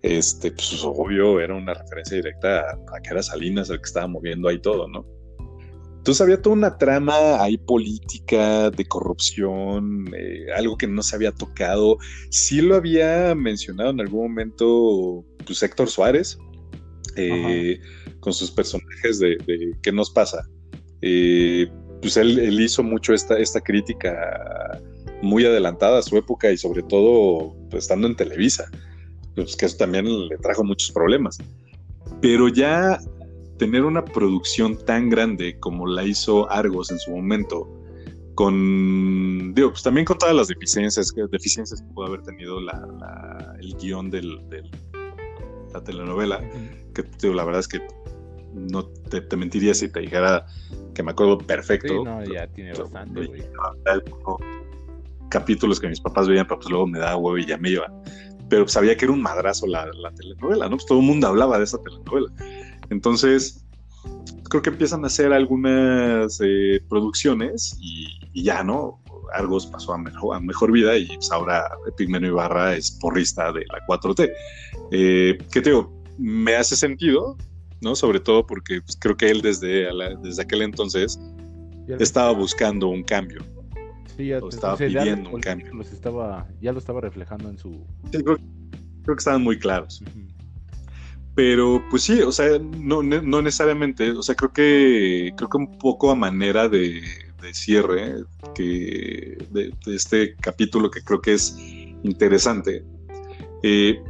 este, pues obvio, era una referencia directa a, a que era Salinas el que estaba moviendo ahí todo, ¿no? Entonces había toda una trama ahí política, de corrupción, eh, algo que no se había tocado. Sí lo había mencionado en algún momento, pues Héctor Suárez, eh, con sus personajes de, de ¿Qué nos pasa? Eh, pues él, él hizo mucho esta, esta crítica muy adelantada a su época y sobre todo pues, estando en Televisa, pues que eso también le trajo muchos problemas. Pero ya tener una producción tan grande como la hizo Argos en su momento, con, digo, pues también con todas las deficiencias, deficiencias que pudo haber tenido el guion de la telenovela, que digo, la verdad es que no te, mentiría si te dijera que me acuerdo perfecto. Sí, no, ya tiene bastante. Capítulos que mis papás veían, pero pues luego me da huevo y ya me iba. Pero sabía que era un madrazo la, telenovela, ¿no? Pues todo el mundo hablaba de esa telenovela. Entonces, creo que empiezan a hacer algunas eh, producciones y, ya, ¿no? Argos pasó a mejor, a mejor vida y pues ahora Epigmenio Ibarra es porrista de la 4T. Eh, ¿Qué te digo? Me hace sentido, ¿no? Sobre todo porque pues, creo que él desde, desde aquel entonces estaba buscando un cambio. Sí, ya, estaba pidiendo un cambio. Los estaba, ya lo estaba reflejando en su... creo, que estaban muy claros. Pero pues sí, o sea, no, no, necesariamente, o sea, creo que creo que un poco a manera de, cierre que de, este capítulo que creo que es interesante. Eh,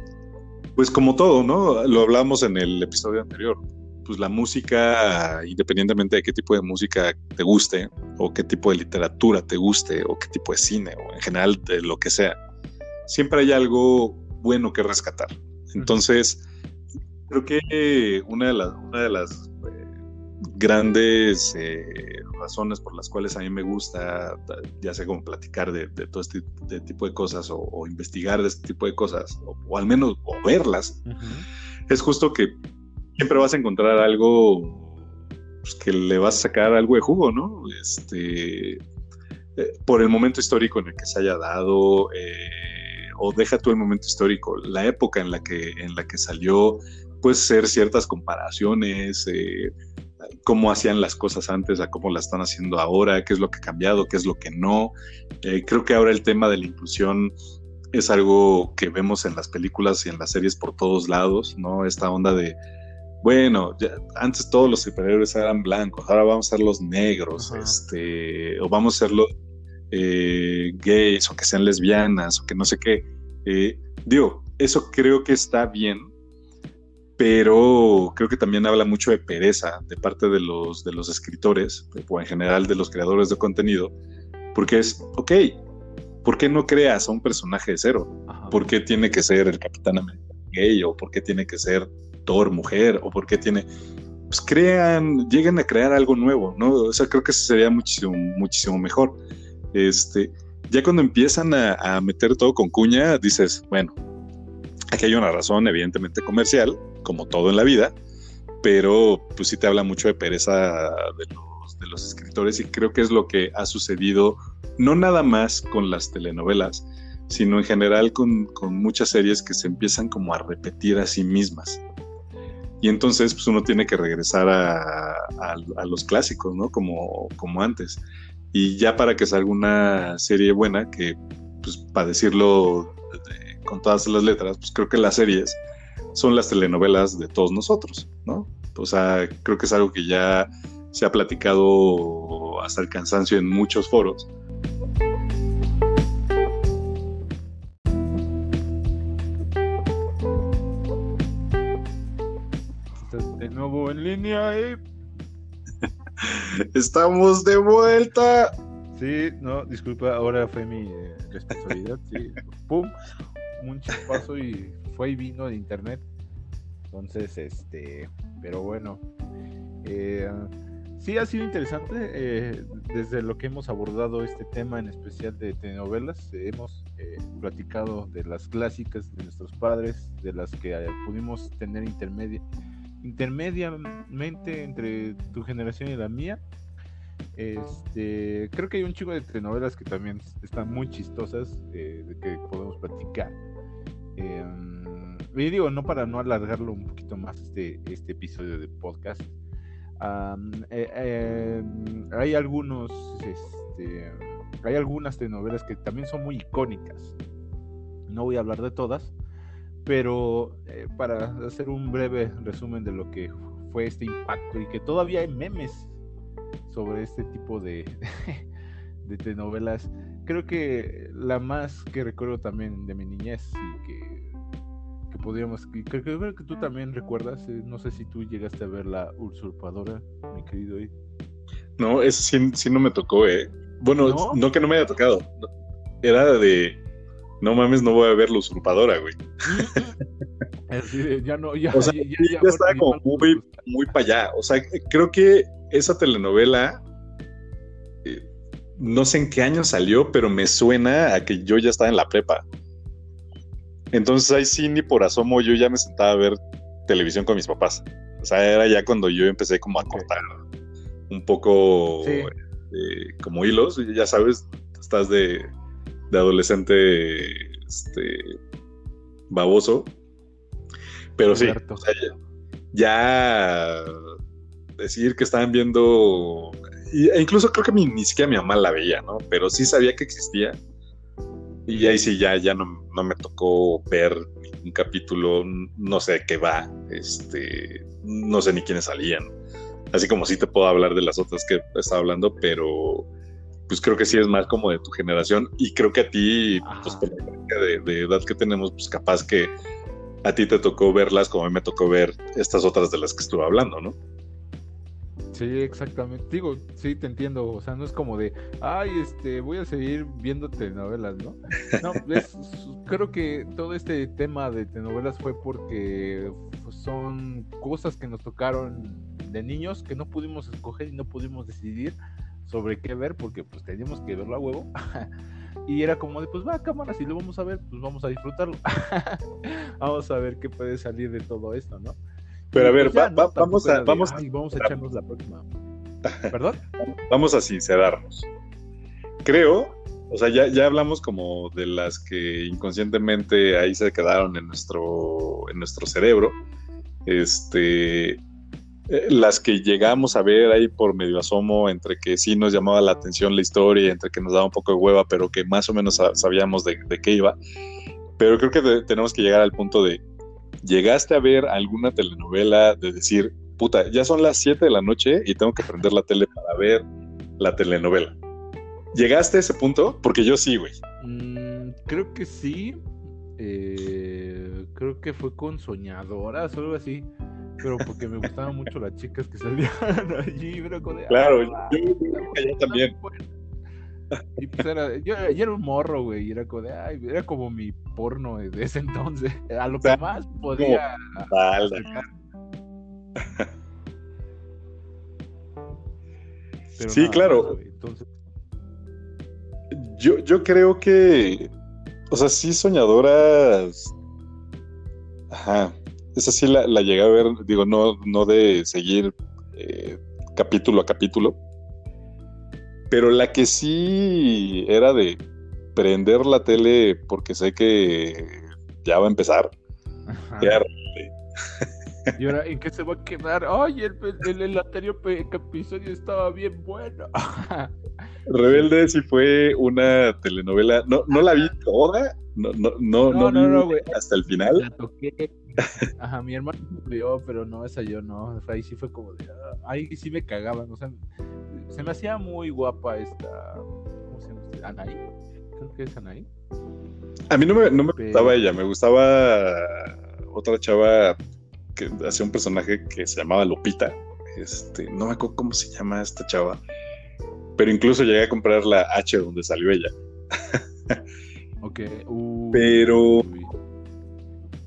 pues como todo, ¿no? Lo hablamos en el episodio anterior. Pues la música, independientemente de qué tipo de música te guste, o qué tipo de literatura te guste, o qué tipo de cine, o en general de lo que sea, siempre hay algo bueno que rescatar. Entonces, Creo que una de las, una de las eh, grandes eh, razones por las cuales a mí me gusta, ya sea como platicar de, todo este tipo de cosas o, investigar de este tipo de cosas, o, al menos verlas, es justo que siempre vas a encontrar algo pues, que le vas a sacar algo de jugo, ¿no? Este, eh, por el momento histórico en el que se haya dado, o deja tú el momento histórico, la época en la que, en la que salió, pues ser ciertas comparaciones, eh, cómo hacían las cosas antes a cómo las están haciendo ahora, qué es lo que ha cambiado, qué es lo que no. Eh, creo que ahora el tema de la inclusión es algo que vemos en las películas y en las series por todos lados, ¿no? Esta onda de, bueno, antes todos los superhéroes eran blancos, ahora vamos a ser los negros, este, o vamos a ser los eh, gays, o que sean lesbianas, o que no sé qué. digo, eso creo que está bien, pero creo que también habla mucho de pereza de parte de los, de los escritores, o en general de los creadores de contenido, porque es, ok, ¿por qué no creas a un personaje de cero? ¿Por qué tiene que ser el Capitán América gay? ¿O por qué tiene que ser Mujer? ¿O por qué tiene...? Pues crean, lleguen a crear algo nuevo, ¿no? O sea, creo que sería muchísimo, muchísimo mejor. Este, ya cuando empiezan a, a meter todo con cuña, dices, bueno, aquí hay una razón evidentemente comercial, como todo en la vida, pero pues sí te habla mucho de pereza de los, de los escritores y creo que es lo que ha sucedido no nada más con las telenovelas, sino en general con, con, muchas series que se empiezan como a repetir a sí mismas. Y entonces pues uno tiene que regresar a, a, los clásicos, ¿no? Como, como antes. Y ya para que salga una serie buena, que pues para decirlo con todas las letras, pues creo que las series son las telenovelas de todos nosotros, ¿no? O sea, creo que es algo que ya se ha platicado hasta el cansancio en muchos foros. Nuevo en línea y... Estamos de vuelta. Sí, no, disculpa, ahora fue mi eh, responsabilidad. Sí, pum, un chispazo y fue y vino de internet. Entonces, este, pero bueno, eh, sí ha sido interesante eh, desde lo que hemos abordado este tema en especial de telenovelas. hemos eh, platicado de las clásicas de nuestros padres, de las que pudimos tener intermedia, intermediamente entre tu generación y la mía. Este, creo que hay un chico de telenovelas que también están muy chistosas, de que podemos platicar. Em, y digo, no para no alargarlo un poquito más este, este episodio de podcast. Eh, em, hay algunos, este, hay algunas telenovelas que también son muy icónicas. No voy a hablar de todas, pero eh, para hacer un breve resumen de lo que fue este impacto y que todavía hay memes sobre este tipo de, de telenovelas creo que la más que recuerdo también de mi niñez y que, que podríamos, creo, creo, que tú también recuerdas, eh, no sé si tú llegaste a ver la usurpadora, mi querido. No, eso sí, sí no me tocó, eh. Bueno, ¿No? no que no me haya tocado, era de no mames, no voy a ver la usurpadora, güey. ya no, ya, o sea, ya, ya, ya estaba como muy, muy para allá. O sea, creo que esa telenovela, eh, no sé en qué año salió, pero me suena a que yo ya estaba en la prepa. Entonces ahí sí, ni por asomo, yo ya me sentaba a ver televisión con mis papás. O sea, era ya cuando yo empecé como a cortar un poco sí. eh, como hilos, ya sabes, estás de de adolescente este, baboso. Pero sí, o sea, ya, decir que estaban viendo, e incluso creo que ni, ni, siquiera mi mamá la veía, ¿no? Pero sí sabía que existía. Y ahí sí, ya, ya no, no me tocó ver un capítulo, no sé de qué va, este, no sé ni quiénes salían. Así como sí te puedo hablar de las otras que estaba hablando, pero pues creo que sí es más como de tu generación y creo que a ti, pues de, de, edad que tenemos, pues capaz que a ti te tocó verlas como a mí me tocó ver estas otras de las que estuve hablando, ¿no? Sí, exactamente. Digo, sí, te entiendo. O sea, no es como de, ay, este, voy a seguir viendo telenovelas, ¿no? No, es, creo que todo este tema de telenovelas fue porque son cosas que nos tocaron de niños que no pudimos escoger y no pudimos decidir sobre qué ver porque pues teníamos que verlo a huevo. y era como de, pues va, cámara, si lo vamos a ver, pues vamos a disfrutarlo. vamos a ver qué puede salir de todo esto, ¿no? Pero a ver, pues, va, va, vamos a... De, vamos, vamos a echarnos la próxima. ¿Perdón? vamos a sincerarnos. Creo, o sea, ya, ya hablamos como de las que inconscientemente ahí se quedaron en nuestro, en nuestro cerebro. Este, las que llegamos a ver ahí por medio asomo, entre que sí nos llamaba la atención la historia, entre que nos daba un poco de hueva, pero que más o menos sabíamos de, qué iba. Pero creo que tenemos que llegar al punto de, ¿llegaste a ver alguna telenovela de decir, puta, ya son las 7 de la noche y tengo que prender la tele para ver la telenovela? ¿Llegaste a ese punto? Porque yo sí, güey. Mm, creo que sí. Eh, creo que fue con Soñadoras o algo así pero porque me gustaban mucho las chicas que salían allí, pero con Claro, ah, yo, yo, también. Y pues era, yo, yo, era un morro, güey, y era como de, ay, era como mi porno de ese entonces, a lo que más podía sí, nada, claro. Entonces... Yo, yo creo que, o sea, sí soñadoras, ajá, esa sí la, la, llegué a ver, digo, no, no de seguir eh, capítulo a capítulo, pero la que sí era de prender la tele porque sé que ya va a empezar. Era... ¿Y ahora en qué se va a quedar? Ay, el, el, el anterior episodio estaba bien bueno. Rebelde sí fue una telenovela, no, no la vi toda, no, no, no, no, no, no hasta el final. La toqué, Ajá, mi hermano me vio, pero no, esa yo no. Ahí sí fue como de. Ah, ahí sí me cagaban. O sea, se me hacía muy guapa esta. ¿Cómo se llama? Anaí. Creo que es Anaí. A mí no me, no me pero... gustaba ella, me gustaba otra chava que hacía un personaje que se llamaba Lupita. Este, no me acuerdo cómo se llama esta chava. Pero incluso llegué a comprar la H donde salió ella. ok. Uh, pero.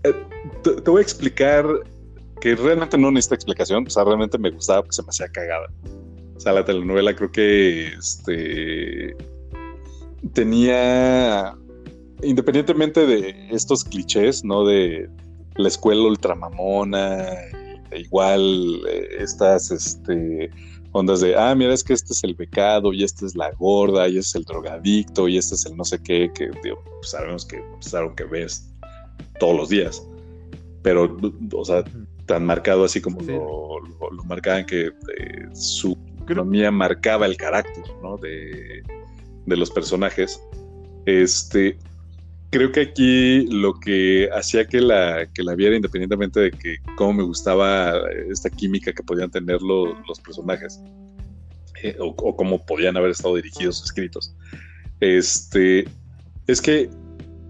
Eh, te, te, voy a explicar que realmente no necesita explicación, o sea, realmente me gustaba porque se me hacía cagada. O sea, la telenovela creo que este tenía, independientemente de estos clichés, ¿no? De la escuela ultramamona, e igual eh, estas este, ondas de, ah, mira, es que este es el becado, y esta es la gorda, y este es el drogadicto, y este es el no sé qué, que digo, pues sabemos que es algo que ves todos los días pero, o sea, tan marcado así como sí. lo, lo, lo, marcaban que eh, su economía marcaba el carácter, ¿no? De, de, los personajes. Este, creo que aquí lo que hacía que la, que la viera, independientemente de que cómo me gustaba esta química que podían tener los, los personajes, eh, o, o, cómo podían haber estado dirigidos, escritos, Este, es que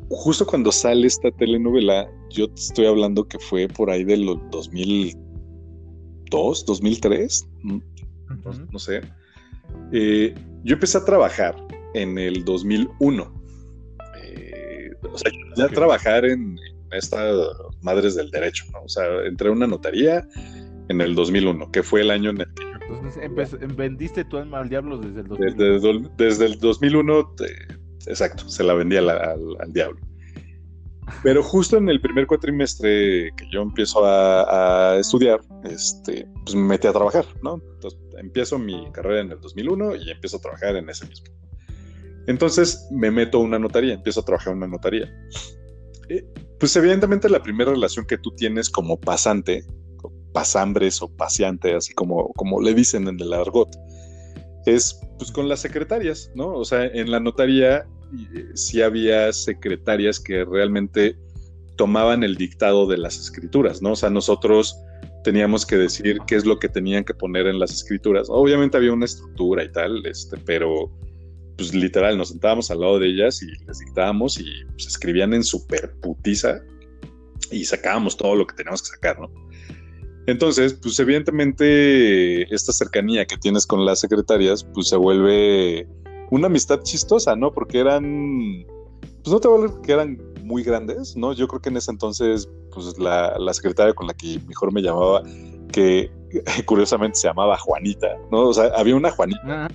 justo cuando sale esta telenovela, yo te estoy hablando que fue por ahí de los 2002, 2003, no, no sé. Eh, yo empecé a trabajar en el 2001. O sea, ya a trabajar en, estas madres del derecho, ¿no? O sea, entré a una notaría en el 2001, que fue el año en el que Entonces, vendiste tu alma al diablo desde el 2001. Desde, el 2001, exacto, se la vendía al, diablo. Pero justo en el primer cuatrimestre que yo empiezo a, estudiar, este, pues me metí a trabajar, ¿no? Entonces empiezo mi carrera en el 2001 y empiezo a trabajar en ese mismo. Entonces me meto a una notaría, empiezo a trabajar en una notaría. Eh, pues evidentemente la primera relación que tú tienes como pasante, pasambres o paseante, así como, como le dicen en el argot, es pues con las secretarias, ¿no? O sea, en la notaría eh, sí había secretarias que realmente tomaban el dictado de las escrituras, ¿no? O sea, nosotros teníamos que decir qué es lo que tenían que poner en las escrituras. Obviamente había una estructura y tal, este, pero pues literal nos sentábamos al lado de ellas y les dictábamos y pues, escribían en super putiza y sacábamos todo lo que teníamos que sacar, ¿no? Entonces, pues evidentemente esta cercanía que tienes con las secretarias, pues se vuelve una amistad chistosa, ¿no? Porque eran, pues no te voy a que eran muy grandes, ¿no? Yo creo que en ese entonces, pues la, secretaria con la que mejor me llamaba, que curiosamente se llamaba Juanita, ¿no? O sea, había una Juanita.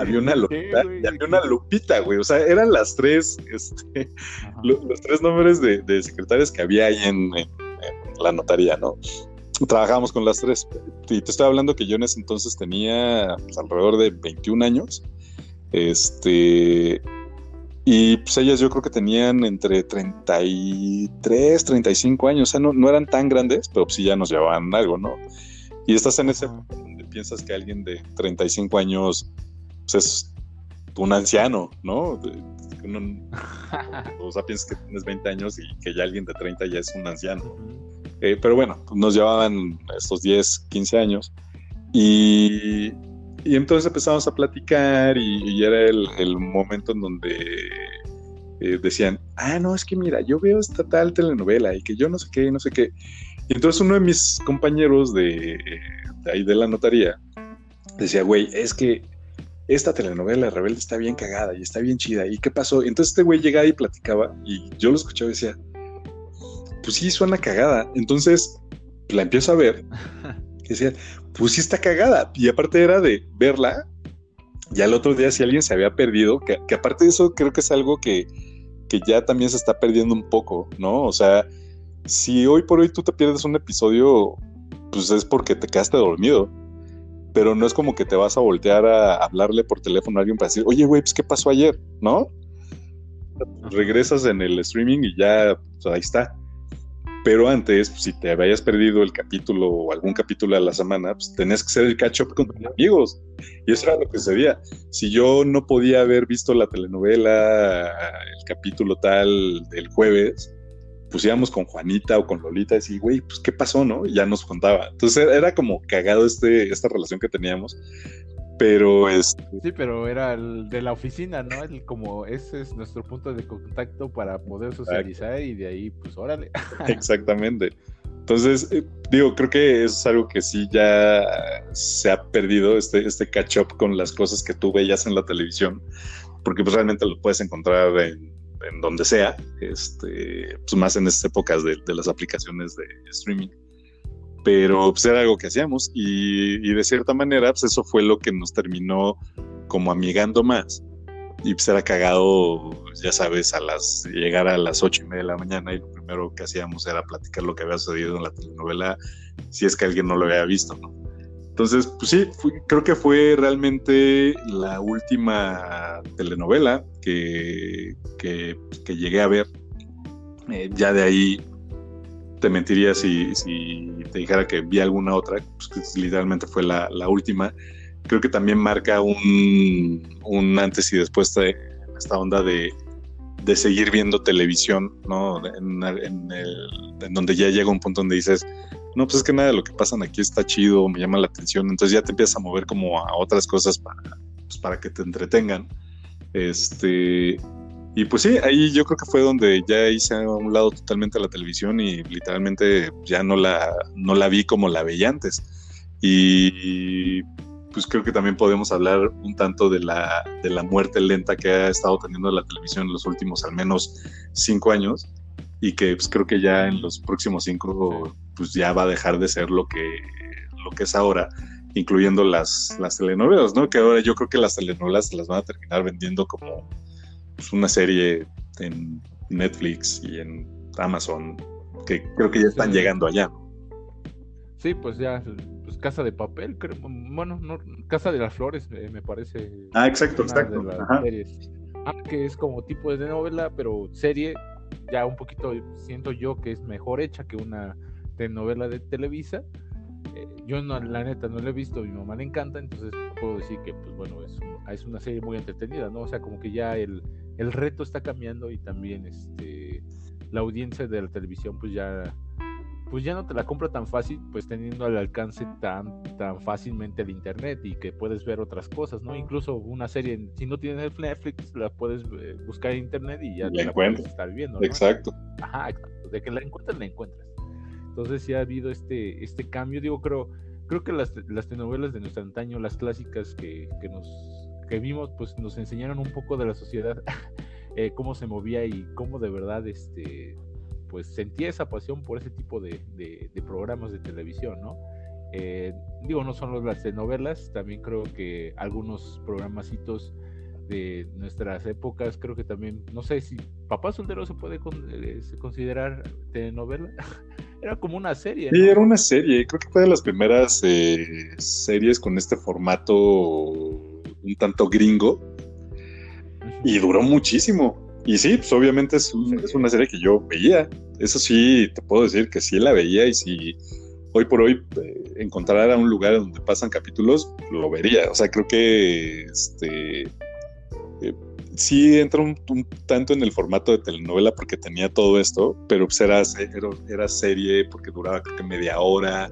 Había una Lupita había una Lupita, güey. O sea, eran las tres, este, los, tres nombres de, secretarias que había ahí en la notaría, ¿no? trabajábamos con las tres. Y te estoy hablando que yo en ese entonces tenía pues, alrededor de 21 años. Este. Y pues ellas yo creo que tenían entre 33, 35 años. O sea, no, no eran tan grandes, pero pues sí ya nos llevaban algo, ¿no? Y estás en ese piensas que alguien de 35 años pues, es un anciano, ¿no? o sea, piensas que tienes 20 años y que ya alguien de 30 ya es un anciano. Eh, pero bueno, nos llevaban estos 10, 15 años. Y, y entonces empezamos a platicar y, era el, el, momento en donde eh, decían, ah, no, es que mira, yo veo esta tal telenovela y que yo no sé qué, no sé qué. Y entonces uno de mis compañeros de, de ahí de la notaría decía, güey, es que esta telenovela Rebelde está bien cagada y está bien chida. ¿Y qué pasó? entonces este güey llegaba y platicaba y yo lo escuchaba y decía, pues sí, suena cagada. Entonces la empiezo a ver y decía, pues sí está cagada. Y aparte era de verla, ya el otro día si alguien se había perdido, que, aparte de eso creo que es algo que, que ya también se está perdiendo un poco, ¿no? O sea, si hoy por hoy tú te pierdes un episodio, pues es porque te quedaste dormido. Pero no es como que te vas a voltear a hablarle por teléfono a alguien para decir, oye, güey, pues qué pasó ayer, ¿no? Regresas en el streaming y ya, pues, ahí está. Pero antes, pues, si te habías perdido el capítulo o algún capítulo a la semana, pues tenías que hacer el catch up con tus amigos. Y eso era lo que sucedía. Si yo no podía haber visto la telenovela, el capítulo tal del jueves, íbamos con Juanita o con Lolita y decir, güey, pues qué pasó, ¿no? Y ya nos contaba. Entonces era como cagado este, esta relación que teníamos pero es... Sí, pero era el de la oficina, ¿no? El, como ese es nuestro punto de contacto para poder socializar y de ahí, pues órale. Exactamente. Entonces, eh, digo, creo que eso es algo que sí ya se ha perdido, este, este catch up con las cosas que tú veías en la televisión, porque pues realmente lo puedes encontrar en, donde sea, este, pues más en estas épocas de, de las aplicaciones de streaming pero pues era algo que hacíamos y, de cierta manera pues eso fue lo que nos terminó como amigando más y pues era cagado, ya sabes, a las llegar a las ocho y media de la mañana y lo primero que hacíamos era platicar lo que había sucedido en la telenovela si es que alguien no lo había visto, ¿no? Entonces, pues sí, creo que fue realmente la última telenovela que, que, llegué a ver. Eh, ya de ahí te mentiría si, te dijera que vi alguna otra, pues literalmente fue la, última. Creo que también marca un, un antes y después de esta onda de, seguir viendo televisión, ¿no? En, en, donde ya llega un punto donde dices, no, pues es que nada de lo que pasan aquí está chido, me llama la atención, entonces ya te empiezas a mover como a otras cosas para, pues para que te entretengan. Este, y pues sí, ahí yo creo que fue donde ya hice a un lado totalmente la televisión y literalmente ya no la, no la vi como la veía antes. Y pues creo que también podemos hablar un tanto de la, de la muerte lenta que ha estado teniendo la televisión en los últimos al menos cinco años y que pues creo que ya en los próximos cinco pues ya va a dejar de ser lo que, lo que es ahora, incluyendo las, las telenovelas, ¿no? Que ahora yo creo que las telenovelas se las van a terminar vendiendo como pues, una serie en Netflix y en Amazon, que creo que ya están llegando allá. Sí, pues ya, pues Casa de Papel, creo, bueno, no, Casa de las Flores, eh, me parece. Ah, exacto, exacto. Ah, que es como tipo de novela, pero serie, ya un poquito siento yo que es mejor hecha que una telenovela de Televisa. Eh, yo no, la neta no la he visto, mi mamá le encanta, entonces puedo decir que pues bueno, es, es una serie muy entretenida, ¿no? O sea, como que ya el, el reto está cambiando y también este la audiencia de la televisión pues ya pues ya no te la compra tan fácil, pues teniendo al alcance tan, tan fácilmente el internet y que puedes ver otras cosas, ¿no? Incluso una serie, si no tienes Netflix, la puedes eh, buscar en internet y ya la, puedes estar viendo. Exacto. Ajá, exacto. De que la encuentras, la encuentras. Entonces sí ha habido este, este cambio. Digo, creo, creo que las, las telenovelas de nuestro antaño, las clásicas que, que nos que vimos, pues nos enseñaron un poco de la sociedad, eh, cómo se movía y cómo de verdad, este, pues sentía esa pasión por ese tipo de, programas de televisión, ¿no? Eh, digo, no solo las telenovelas, también creo que algunos programacitos de nuestras épocas, creo que también, no sé si Papá Soltero se puede eh, considerar telenovela. era como una serie. Sí, era una serie. Creo que fue de las primeras series con este formato un tanto gringo y duró muchísimo. Y sí, pues obviamente es, es, una serie que yo veía. Eso sí, te puedo decir que sí la veía y si hoy por hoy eh, encontrara un lugar donde pasan capítulos, lo vería. O sea, creo que este eh, sí entra un, tanto en el formato de telenovela porque tenía todo esto, pero pues era, era, serie porque duraba creo que media hora,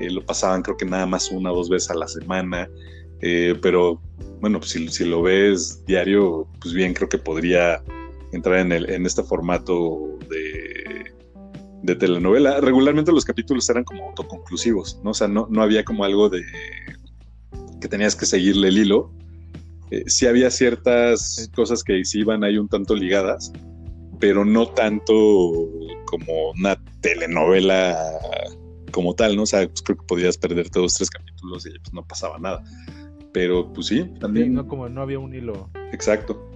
eh, lo pasaban creo que nada más una o dos veces a la semana. Eh, pero bueno, pues si, lo ves diario, pues bien, creo que podría entrar en, el, en este formato de, de telenovela. Regularmente los capítulos eran como autoconclusivos, ¿no? O sea, no, no había como algo de que tenías que seguirle el hilo. Eh, sí había ciertas cosas que sí iban ahí un tanto ligadas, pero no tanto como una telenovela como tal, ¿no? O sea, pues creo que podías perderte dos, tres capítulos y pues no pasaba nada. Pero pues sí, también. no, como no había un hilo. Exacto.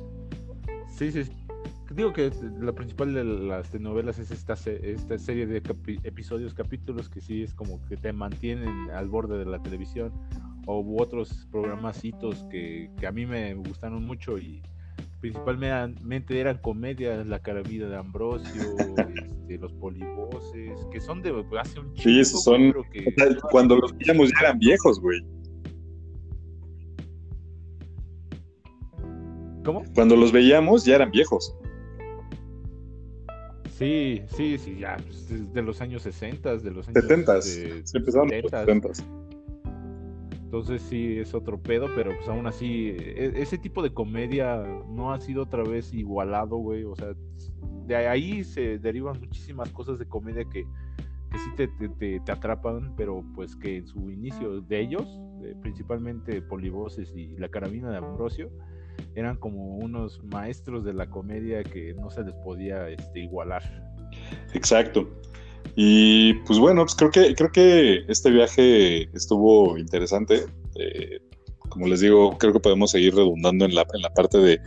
Sí, sí. Digo que la principal de las telenovelas es esta, esta serie de episodios, capítulos que sí es como que te mantienen al borde de la televisión o otros programacitos que, que a mí me gustaron mucho y principalmente eran comedias, La Carabida de Ambrosio, este, Los Polivoces, que son de hace un chico. Sí, esos son. cuando los veíamos ya eran viejos, güey. ¿Cómo? Cuando los veíamos ya eran viejos. Sí, sí, sí, ya, pues, de los años 60, de los años 70. Se empezaron los 70. Entonces sí es otro pedo, pero pues aún así, e, ese tipo de comedia no ha sido otra vez igualado, güey. O sea, de ahí se derivan muchísimas cosas de comedia que, que sí te, te, te, atrapan, pero pues que en su inicio de ellos, principalmente Polivoces y La Carabina de Ambrosio, eran como unos maestros de la comedia que no se les podía este, igualar. Exacto. Y pues bueno, pues creo que, creo que este viaje estuvo interesante. Eh, como les digo, creo que podemos seguir redundando en la, en la parte de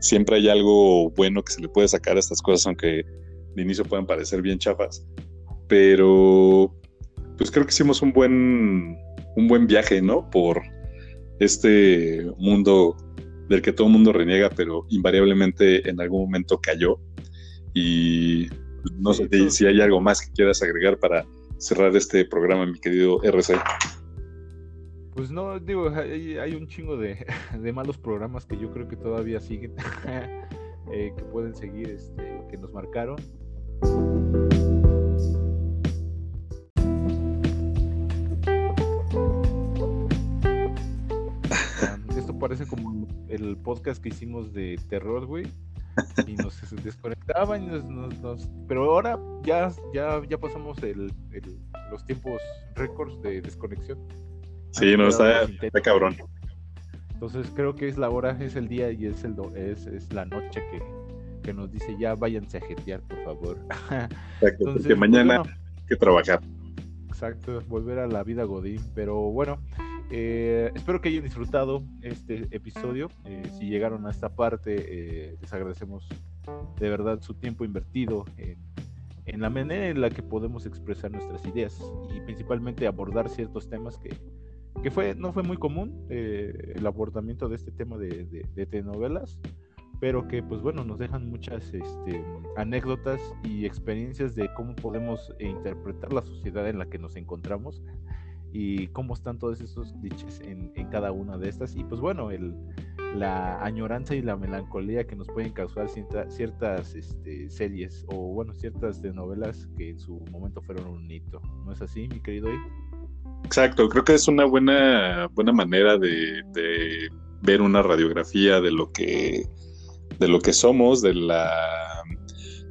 siempre hay algo bueno que se le puede sacar a estas cosas, aunque de inicio puedan parecer bien chafas. Pero pues creo que hicimos un buen, un buen viaje, ¿no? Por este mundo del que todo el mundo reniega, pero invariablemente en algún momento cayó. Y no sé si hay algo más que quieras agregar para cerrar este programa, mi querido RC. Pues no, digo, hay, un chingo de, malos programas que yo creo que todavía siguen, eh, que pueden seguir, este, que nos marcaron. Parece como el podcast que hicimos de terror, güey. Y nos desconectaban, y nos, pero ahora ya, ya, ya pasamos el, los tiempos récords de desconexión. Sí, no, está, está cabrón. Entonces creo que es la hora, es el día y es, el es, es la noche que, que nos dice ya váyanse a jetear, por favor. Exacto, porque pues, mañana hay que trabajar. Exacto, volver a la vida Godín. Pero bueno, eh, espero que hayan disfrutado este episodio. Eh, si llegaron a esta parte, eh, les agradecemos de verdad su tiempo invertido en, la manera en la que podemos expresar nuestras ideas y principalmente abordar ciertos temas que, que fue, no fue muy común el abordamiento de este tema de, de telenovelas pero que pues bueno, nos dejan muchas este, anécdotas y experiencias de cómo podemos interpretar la sociedad en la que nos encontramos y cómo están todos esos clichés en, cada una de estas y pues bueno, el, la añoranza y la melancolía que nos pueden causar ciertas este, series o bueno, ciertas de novelas que en su momento fueron un hito. ¿No es así, mi querido Exacto, creo que es una buena, buena manera de ver una radiografía de lo que de lo que somos, de la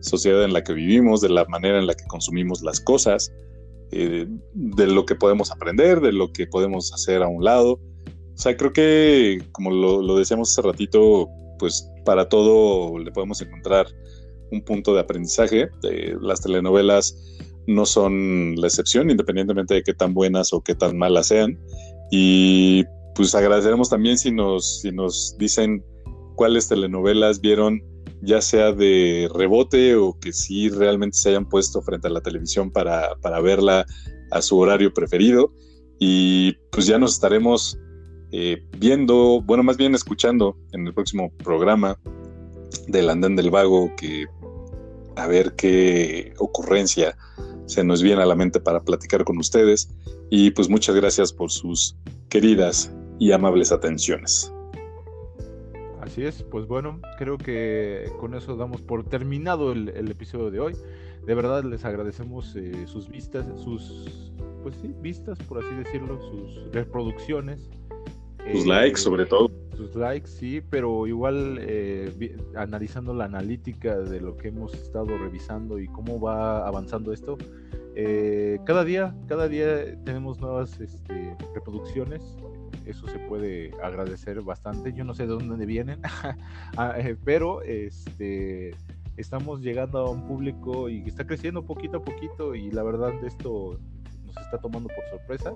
sociedad en la que vivimos, de la manera en la que consumimos las cosas, eh, de lo que podemos aprender, de lo que podemos hacer a un lado. O sea, creo que, como lo, decíamos hace ratito, pues para todo le podemos encontrar un punto de aprendizaje. las telenovelas no son la excepción, independientemente de qué tan buenas o qué tan malas sean. Y pues agradeceremos también si nos, si nos dicen cuáles telenovelas vieron ya sea de rebote o que sí realmente se hayan puesto frente a la televisión para, verla a su horario preferido. Y pues ya nos estaremos eh, viendo, bueno, más bien escuchando en el próximo programa del Andén del Vago, que a ver qué ocurrencia se nos viene a la mente para platicar con ustedes. Y pues muchas gracias por sus queridas y amables atenciones. Así es, pues bueno, creo que con eso damos por terminado el, episodio de hoy. De verdad les agradecemos eh, sus vistas, sus, pues sí, vistas, por así decirlo, sus reproducciones. Sus eh, likes, sobre todo. Sus likes, sí, pero igual eh, analizando la analítica de lo que hemos estado revisando y cómo va avanzando esto. cada día, cada día tenemos nuevas este, reproducciones eso se puede agradecer bastante. Yo no sé de dónde vienen, ah, eh, pero este, estamos llegando a un público y está creciendo poquito a poquito y la verdad esto nos está tomando por sorpresa.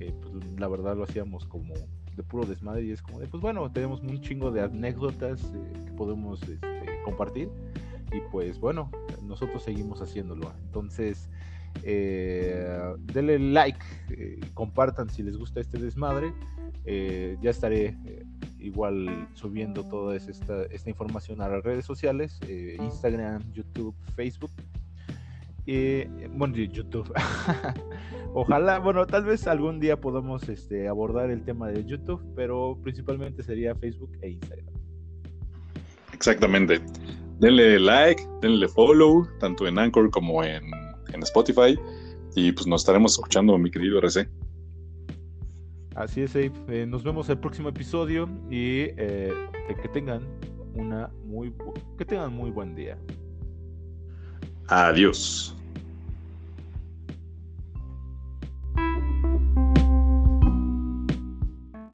Eh, pues, la verdad lo hacíamos como de puro desmadre y es como de, pues bueno, tenemos un chingo de anécdotas eh, que podemos este, compartir y pues bueno, nosotros seguimos haciéndolo. Entonces, eh, denle like, eh, compartan si les gusta este desmadre. Eh, ya estaré igual subiendo toda esta, esta, información a las redes sociales, Instagram, YouTube, Facebook. bueno, YouTube. Ojalá, bueno, tal vez algún día podamos este, abordar el tema de YouTube, pero principalmente sería Facebook e Instagram. Exactamente. Denle like, denle follow, tanto en Anchor como en en Spotify. Y pues nos estaremos escuchando, mi querido RC. Así es, Abe. Eh, nos vemos el próximo episodio y eh, que tengan una muy que tengan muy buen día. Adiós.